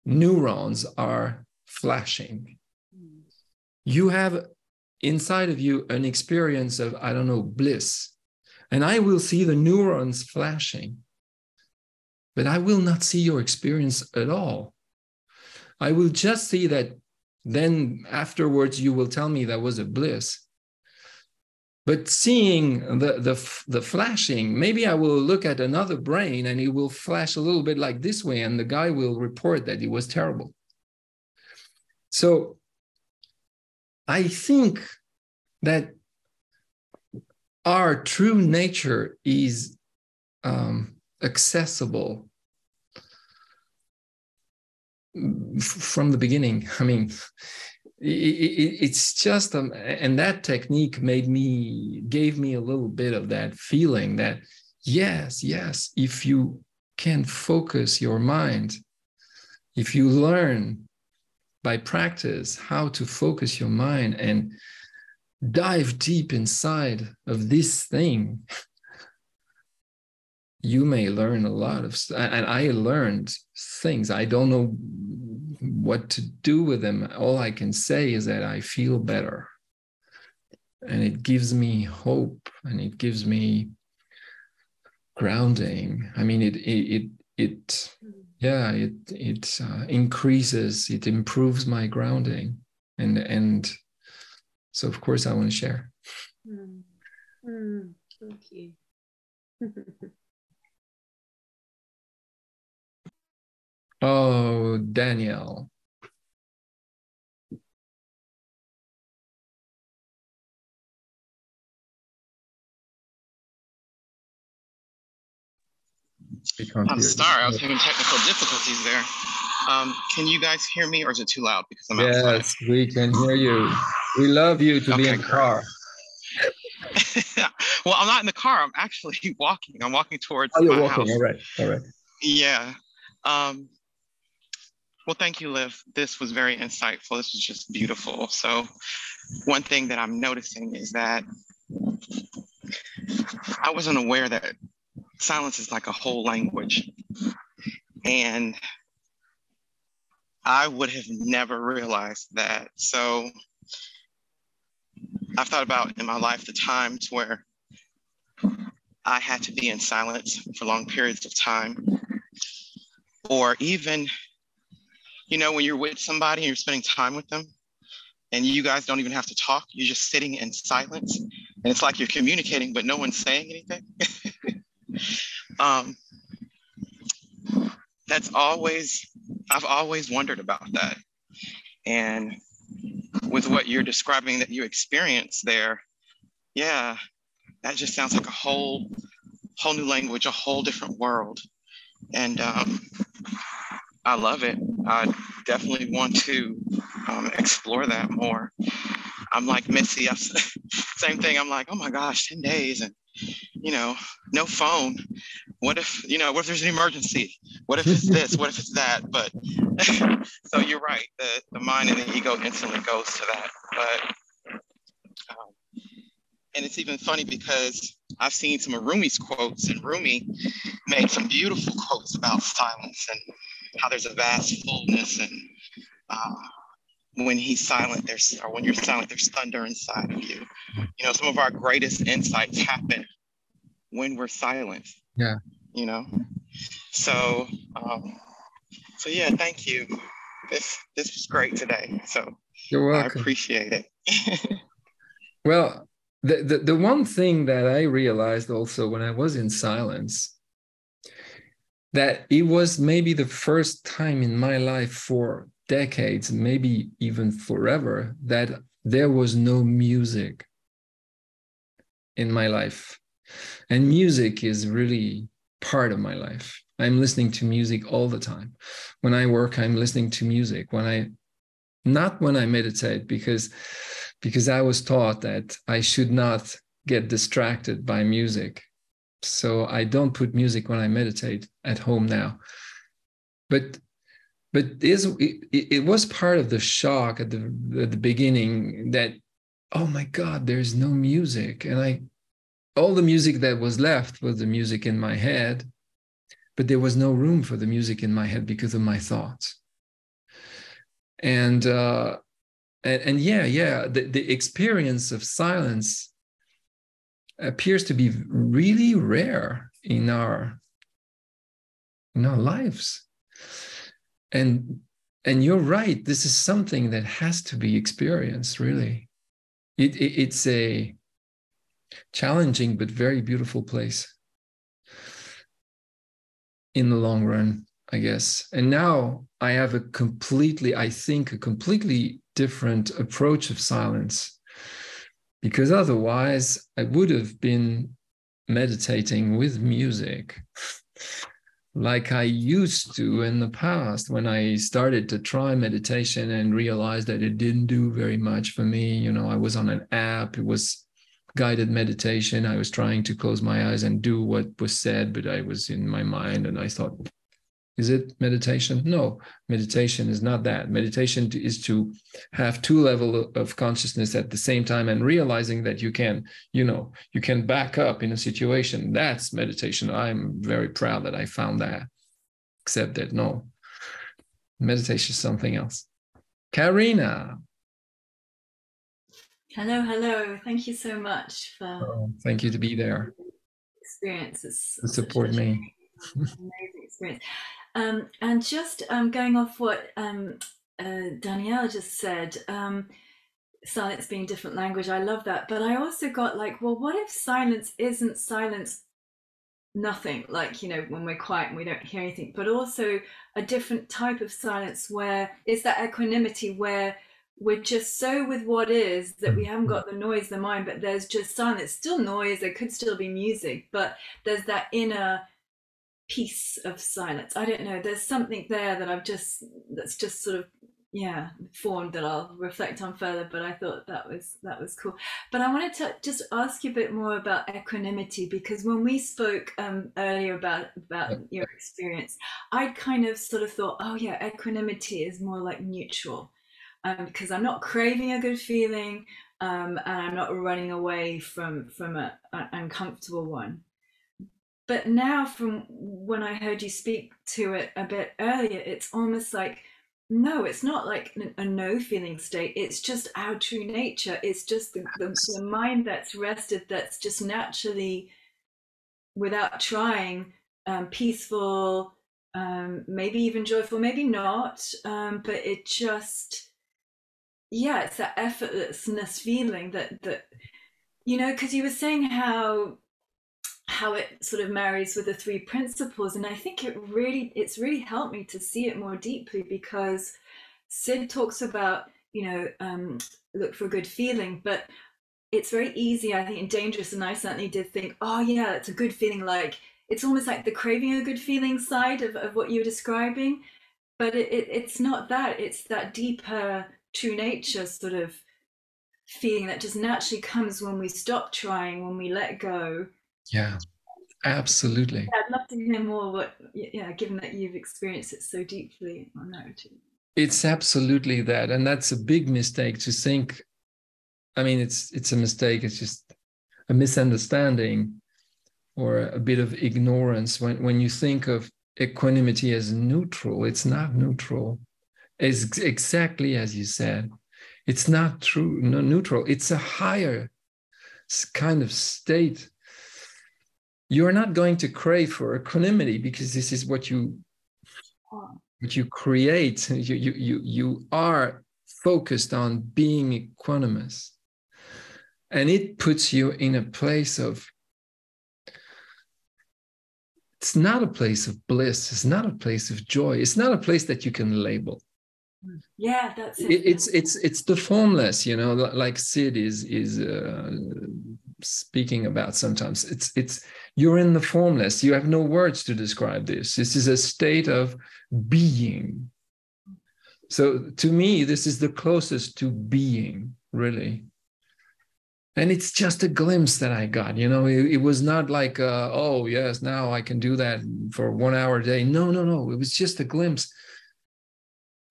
neurons are flashing. You have inside of you an experience of, I don't know, bliss. And I will see the neurons flashing, but I will not see your experience at all. I will just see that then afterwards you will tell me that was a bliss. But seeing the, the, the flashing, maybe I will look at another brain and it will flash a little bit like this way, and the guy will report that it was terrible. So I think that our true nature is um, accessible from the beginning. I mean, it, it, it's just, um, and that technique made me, gave me a little bit of that feeling that, yes, yes, if you can focus your mind, if you learn by practice how to focus your mind and dive deep inside of this thing you may learn a lot of and i learned things. I don't know what to do with them. All i can say is that i feel better. And it gives me hope and it gives me grounding. I mean it it it, it yeah it it uh, increases it improves my grounding. And and so of course i want to share. Mm. Mm. thank you oh danielle I'm sorry, I was having technical difficulties there. Um, can you guys hear me or is it too loud because I'm yes, outside? Yes, we can hear you. We love you to okay, be in the car. well, I'm not in the car. I'm actually walking. I'm walking towards oh, you're walking. House. All right. All right. Yeah. Um, well, thank you, Liv. This was very insightful. This was just beautiful. So, one thing that I'm noticing is that I wasn't aware that silence is like a whole language. And I would have never realized that. So I've thought about in my life the times where I had to be in silence for long periods of time. Or even, you know, when you're with somebody and you're spending time with them and you guys don't even have to talk, you're just sitting in silence. And it's like you're communicating, but no one's saying anything. um, that's always, I've always wondered about that. And with what you're describing that you experience there, yeah, that just sounds like a whole, whole new language, a whole different world. And um, I love it. I definitely want to um, explore that more. I'm like Missy, same thing. I'm like, oh my gosh, 10 days and you know, no phone. What if, you know, what if there's an emergency? What if it's this? what if it's that? But so you're right. The, the mind and the ego instantly goes to that. But, um, and it's even funny because I've seen some of Rumi's quotes, and Rumi made some beautiful quotes about silence and how there's a vast fullness and uh, when he's silent, there's or when you're silent, there's thunder inside of you. You know, some of our greatest insights happen when we're silent. Yeah. You know, so um, so yeah, thank you. This this was great today. So you're welcome. I appreciate it. well, the, the the one thing that I realized also when I was in silence that it was maybe the first time in my life for decades, maybe even forever, that there was no music in my life. And music is really part of my life. I'm listening to music all the time. When I work, I'm listening to music. When I not when I meditate, because because I was taught that I should not get distracted by music. So I don't put music when I meditate at home now. But but is it, it was part of the shock at the at the beginning that oh my god there's no music and i all the music that was left was the music in my head but there was no room for the music in my head because of my thoughts and uh and, and yeah yeah the, the experience of silence appears to be really rare in our in our lives. And and you're right this is something that has to be experienced really. It, it, it's a challenging but very beautiful place in the long run, I guess. And now I have a completely, I think, a completely different approach of silence because otherwise I would have been meditating with music like I used to in the past when I started to try meditation and realized that it didn't do very much for me. You know, I was on an app, it was guided meditation. I was trying to close my eyes and do what was said, but I was in my mind and I thought, is it meditation? No, meditation is not that. Meditation is to have two level of consciousness at the same time and realizing that you can, you know, you can back up in a situation. That's meditation. I'm very proud that I found that. Except that no, meditation is something else. Karina, Hello, hello. Thank you so much for. Oh, thank you to be there. Experiences to support me. Amazing experience. Um, and just um, going off what um, uh, Danielle just said, um, silence being different language, I love that. But I also got like, well, what if silence isn't silence? Nothing like you know when we're quiet and we don't hear anything, but also a different type of silence where is that equanimity where we're just so with what is that we haven't got the noise the mind but there's just silence still noise there could still be music but there's that inner piece of silence. I don't know there's something there that i've just that's just sort of yeah formed that i'll reflect on further but i thought that was that was cool. But i wanted to just ask you a bit more about equanimity because when we spoke um, earlier about about your experience i kind of sort of thought oh yeah equanimity is more like neutral. Um, because I'm not craving a good feeling um, and I'm not running away from from an uncomfortable one. But now, from when I heard you speak to it a bit earlier, it's almost like no, it's not like a no feeling state. It's just our true nature. It's just the, the, the mind that's rested, that's just naturally, without trying, um, peaceful, um, maybe even joyful, maybe not, um, but it just yeah it's that effortlessness feeling that that you know because you were saying how how it sort of marries with the three principles and i think it really it's really helped me to see it more deeply because Syd talks about you know um, look for a good feeling but it's very easy i think and dangerous and i certainly did think oh yeah it's a good feeling like it's almost like the craving a good feeling side of, of what you're describing but it, it, it's not that it's that deeper true nature sort of feeling that just naturally comes when we stop trying, when we let go. Yeah, absolutely. Yeah, I'd love to hear more what, yeah, given that you've experienced it so deeply on narrative. It's absolutely that. And that's a big mistake to think. I mean, it's it's a mistake, it's just a misunderstanding or a bit of ignorance when, when you think of equanimity as neutral. It's not neutral It's exactly as you said. It's not true, no neutral. It's a higher kind of state. You are not going to crave for equanimity because this is what you but you create. You you you, you are focused on being equanimous. And it puts you in a place of it's not a place of bliss. It's not a place of joy. It's not a place that you can label. Yeah that's it. it. it's it's it's the formless you know like Syd is is uh, speaking about sometimes. It's it's you're in the formless. You have no words to describe this. This is a state of being. So to me this is the closest to being really. And it's just a glimpse that i got you know? It, it was not like uh, oh yes now i can do that for one hour a day. No no no. It was just a glimpse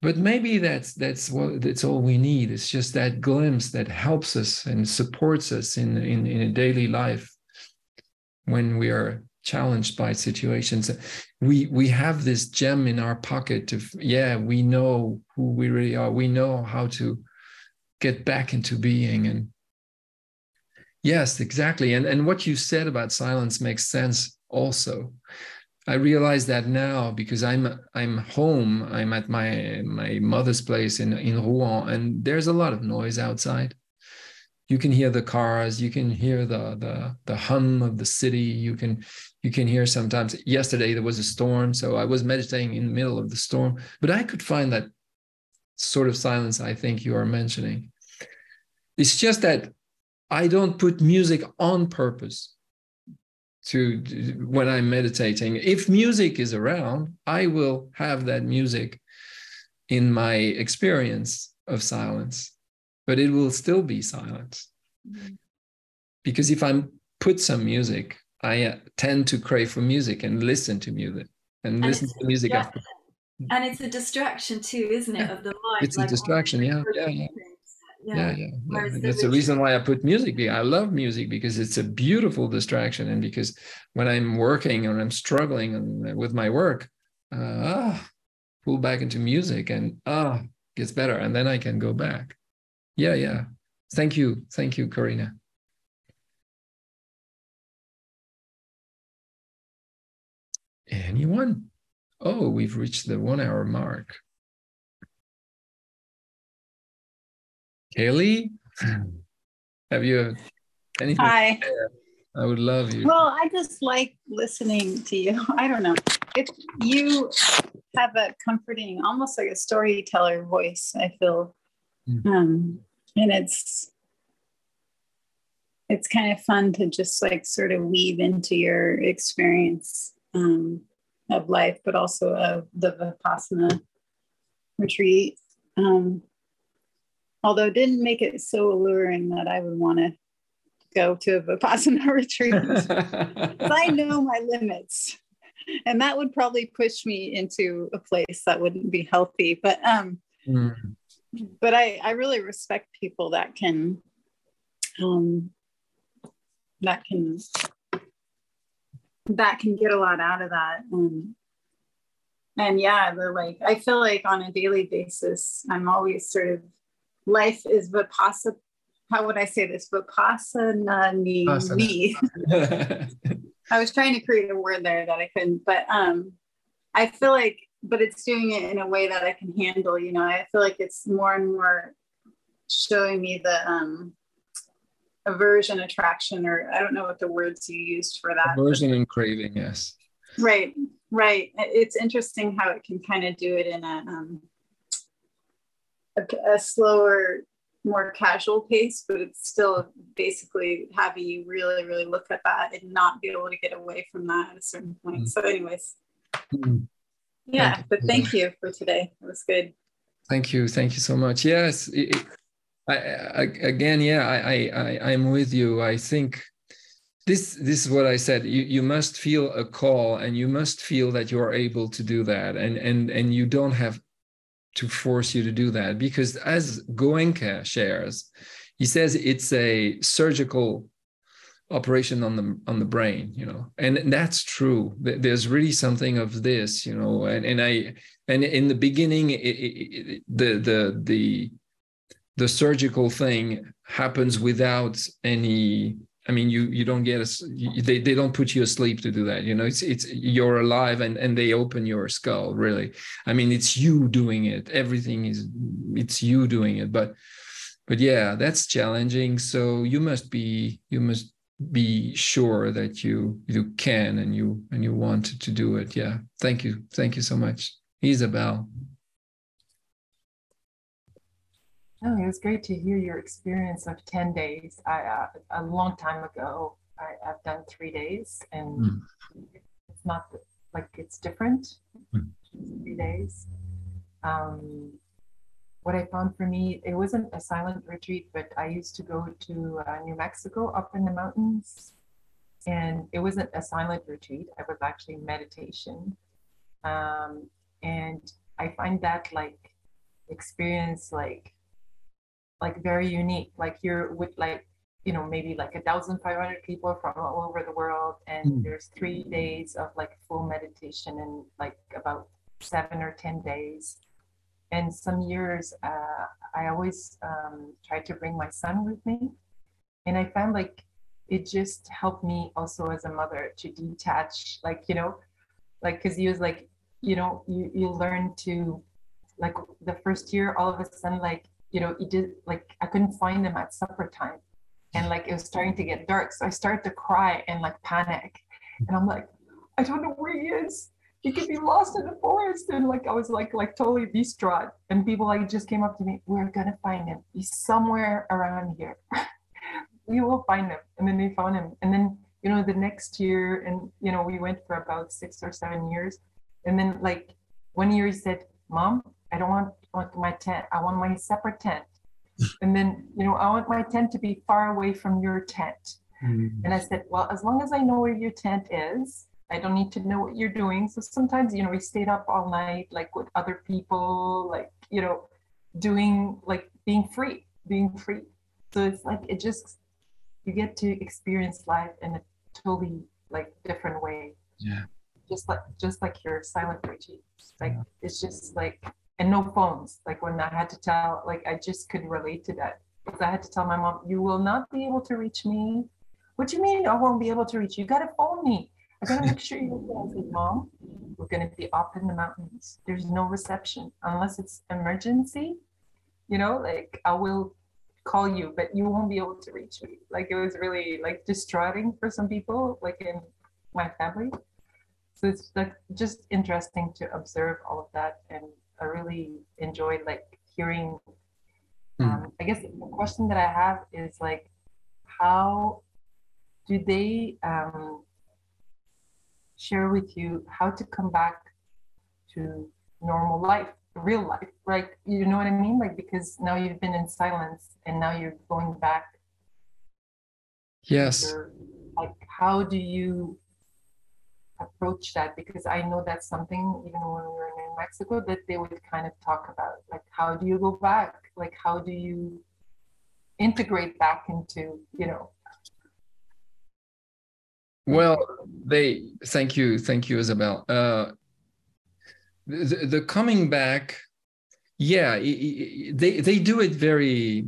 but maybe that's that's what that's all we need. It's just that glimpse that helps us and supports us in in, in a daily life when we are challenged by situations. We we have this gem in our pocket of yeah we know who we really are. We know how to get back into being and yes exactly. And and what you said about silence makes sense also I realize that now because I'm I'm home. I'm at my my mother's place in in Rouen, and there's a lot of noise outside. You can hear the cars. You can hear the the the hum of the city. You can you can hear sometimes. Yesterday there was a storm, so I was meditating in the middle of the storm, but I could find that sort of silence. I think you are mentioning. It's just that I don't put music on purpose to when I'm meditating. If music is around, I will have that music in my experience of silence, but it will still be silence. Mm-hmm. Because if I put some music, I uh, tend to crave for music and listen to music and, and listen to music after. And it's a distraction too, isn't it, yeah. of the mind? It's like a distraction, yeah yeah, yeah, yeah yeah, yeah, yeah. that's the reason why i put music i love music because it's a beautiful distraction. And because when i'm working and i'm struggling with my work uh, ah, pull back into music and ah gets better. And then i can go back. Yeah yeah. Thank you. Thank you Karina. anyone? Oh we've reached the one hour mark Kaylee, have you anything? Hi. I would love you. Well, I just like listening to you. I don't know. If you have a comforting, almost like a storyteller voice, I feel. Mm. Um, and it's it's kind of fun to just like sort of weave into your experience um, of life, but also of the Vipassana retreat. Um, although it didn't make it so alluring that I would want to go to a Vipassana retreat. I know my limits. And that would probably push me into a place that wouldn't be healthy. But um mm. but I, I really respect people that can um that can that can get a lot out of that. And and yeah, the like I feel like on a daily basis, I'm always sort of life is vipassana. How would I say this? Vipassana me. I was trying to create a word there that I couldn't, but um, I feel like, but it's doing it in a way that I can handle. You know, I feel like it's more and more showing me the um, aversion, attraction, or I don't know what the words you used for that. Aversion and craving, yes. Right, right. It's interesting how it can kind of do it in a um, a, a slower more casual pace, but it's still basically having you really, really look at that and not be able to get away from that at a certain point. Mm. So, anyways, mm. yeah, thank but thank you for today. It was good. Thank you. Thank you so much. Yes. It, I, I, again, yeah, I, I, I'm with you. I think this, this is what I said. You, you must feel a call and you must feel that you are able to do that. And, and, and you don't have to force you to do that. Because as Goenka shares, he says it's a surgical operation on the on the brain you know? And that's true. There's really something of this you know? And, and i and in the beginning it, it, the the the the surgical thing happens without any I mean, you you don't get a, you, they they don't put you asleep to do that. You know, it's it's you're alive and and they open your skull. Really, I mean, it's you doing it. Everything is it's you doing it. But but yeah, that's challenging. So you must be you must be sure that you you can and you and you want to do it. Yeah, thank you, thank you so much, Isabel. Oh, it was great to hear your experience of 10 days. I, uh, a long time ago, I, have done three days and mm. it's not like it's different. Mm. Three days. Um, what I found for me, it wasn't a silent retreat, but I used to go to uh, New Mexico up in the mountains and it wasn't a silent retreat. It was actually meditation. Um, and I find that like experience like like very unique. Like you're with like you know maybe like a thousand five hundred people from all over the world, and mm. there's three days of like full meditation and like about seven or ten days. And some years, uh, I always um, try to bring my son with me, and I found like it just helped me also as a mother to detach, like you know, like because he was like, you know, you you learn to like the first year all of a sudden like you know, it did like I couldn't find them at supper time. And like it was starting to get dark. So I started to cry and like panic. And I'm like, I don't know where he is. He could be lost in the forest. And like I was like like totally distraught. And people like just came up to me, we're gonna find him. He's somewhere around here. we will find him. And then they found him. And then, you know, the next year, and you know, we went for about six or seven years. And then like one year he said, Mom, I don't want want my tent. I want my separate tent. and then, you know, I want my tent to be far away from your tent. Mm. And I said, well, as long as I know where your tent is, I don't need to know what you're doing. So sometimes, you know, we stayed up all night, like with other people, like, you know, doing like being free, being free. So it's like, it just, you get to experience life in a totally like different way. Yeah. Just like, just like your silent retreat. Like, yeah. it's just like, and no phones. Like when I had to tell, like I just couldn't relate to that because I had to tell my mom, "You will not be able to reach me." What do you mean I won't be able to reach you? You gotta phone me. I gotta make sure you're said, Mom, we're gonna be up in the mountains. There's no reception unless it's emergency. You know, like I will call you, but you won't be able to reach me. Like it was really like distraughting for some people, like in my family. So it's like just interesting to observe all of that and I really enjoyed like hearing. Hmm. Um, mm. I guess the question that I have is like, how do they um, share with you how to come back to normal life, real life, right? You know what I mean? Like because now you've been in silence and now you're going back. Yes. like, how do you approach that? Because I know that's something even when we were in Mexico that they would kind of talk about like how do you go back? Like how do you integrate back into you know? Well they thank you thank you isabel. Uh the, the coming back yeah they they do it very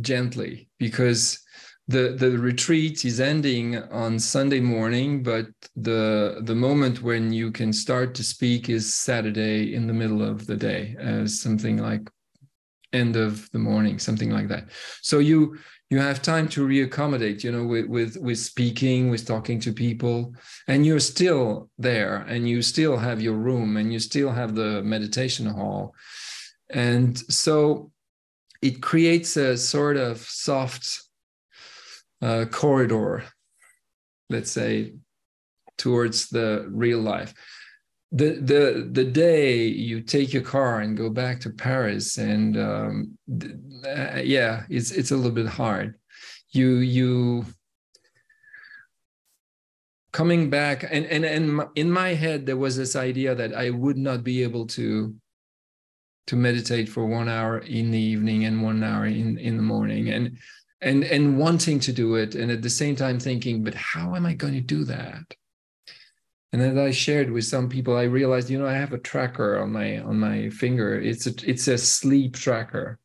gently because the the retreat is ending on Sunday morning, but the the moment when you can start to speak is Saturday in the middle of the day, as something like end of the morning, something like that. So you you have time to reaccommodate, you know, with with with speaking, with talking to people, and you're still there, and you still have your room, and you still have the meditation hall, and so it creates a sort of soft uh, corridor, let's say, towards the real life. The, the the day you take your car and go back to Paris, and um, uh, yeah, it's it's a little bit hard. You you coming back and and and in my head there was this idea that I would not be able to to meditate for one hour in the evening and one hour in in the morning and and and wanting to do it and at the same time thinking but how am i going to do that? And as i shared with some people i realized you know i have a tracker on my on my finger. It's a it's a sleep tracker.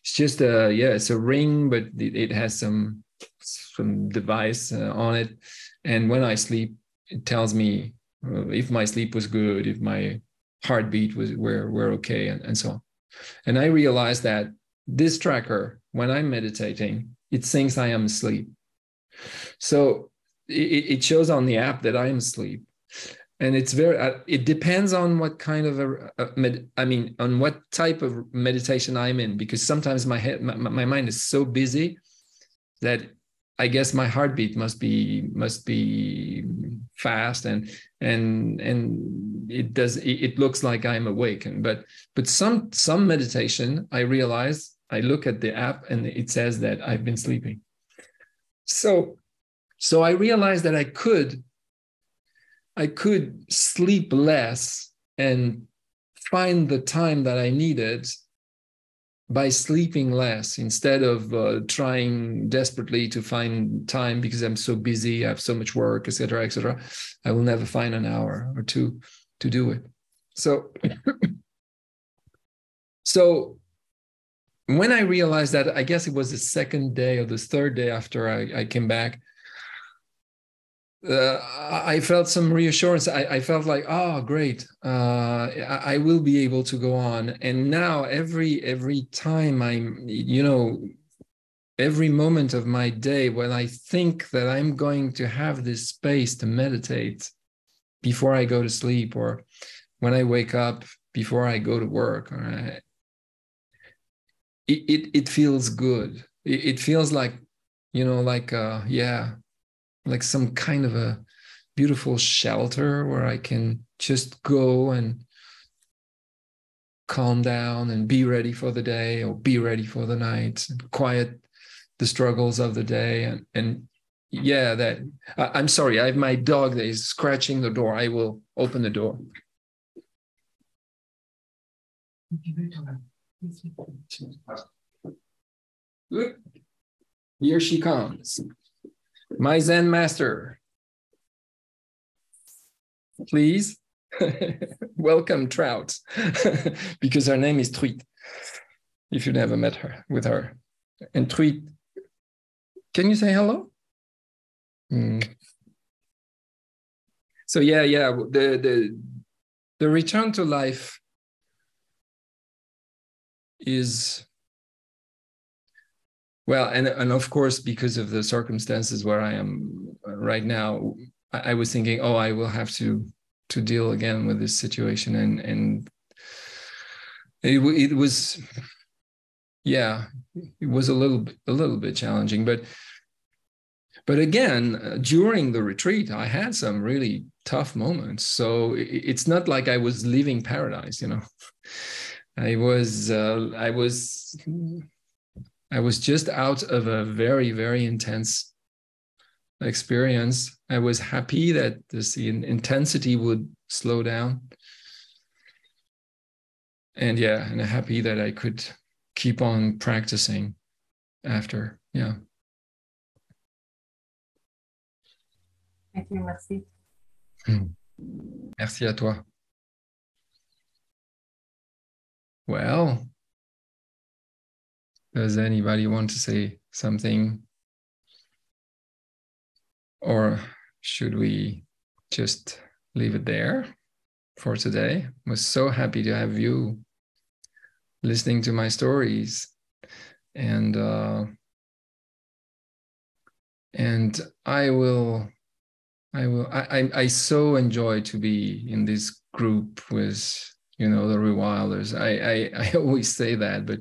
It's just a yeah it's a ring but it, has some some device uh, on it, and when I sleep, it tells me uh, if my sleep was good, if my heartbeat was were were okay, and, and so on. And I realized that this tracker, when I'm meditating, it thinks I am asleep. So it, it shows on the app that I am asleep and it's very uh, it depends on what kind of a, a med, i mean on what type of meditation i'm in because sometimes my head my, my mind is so busy that i guess my heartbeat must be must be fast and and and it does it, looks like i'm awake and but but some some meditation i realize i look at the app and it says that i've been sleeping so so i realized that i could I could sleep less and find the time that I needed by sleeping less instead of uh, trying desperately to find time because I'm so busy, I have so much work, etc., etc. I will never find an hour or two to do it. So, so when I realized that, I guess it was the second day or the third day after I, I came back, uh, I felt some reassurance. I, I felt like, oh, great, uh, I, I, will be able to go on. And now, every every time I'm, you know, every moment of my day when I think that I'm going to have this space to meditate before I go to sleep, or when I wake up before I go to work, or I, it, it it feels good. It, it feels like, you know, like, uh, yeah like some kind of a beautiful shelter where I can just go and calm down and be ready for the day or be ready for the night and quiet the struggles of the day. And and yeah that I, am sorry i have my dog that is scratching the door i will open the door here she comes my Zen master. Please welcome Trout, because her name is Truit. If you never met her with her. And Truit, can you say hello? Mm. So yeah, yeah, the the the return to life is well, and and of course, because of the circumstances where I am right now, I, I was thinking, oh, I will have to to deal again with this situation, and and it it was, yeah, it was a little a little bit challenging, but but again, uh, during the retreat, I had some really tough moments. So it's not like I was living paradise, you know. I was uh, I was I was just out of a very, very intense experience. I was happy that this intensity would slow down. And yeah, and happy that I could keep on practicing after. Yeah. Thank you, merci. Merci à toi. Well, does anybody want to say something? Or should we just leave it there for today? I was so happy to have you listening to my stories and uh, and I will I will I, I I so enjoy to be in this group with you know the rewilders. I I, I always say that, but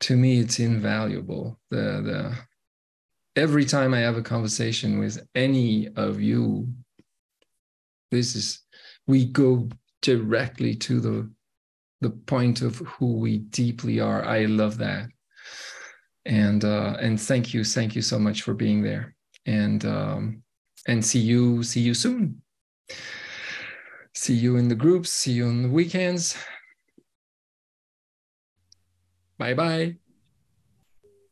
to me it's invaluable. The the every time i have a conversation with any of you this is we go directly to the the point of who we deeply are. I love that. And uh and thank you thank you so much for being there. And um and see you see you soon see you in the groups see you on the weekends Bye bye.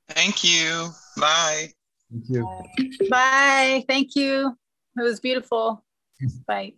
Thank you. Bye. Thank you. Bye. Thank you. It was beautiful. Bye.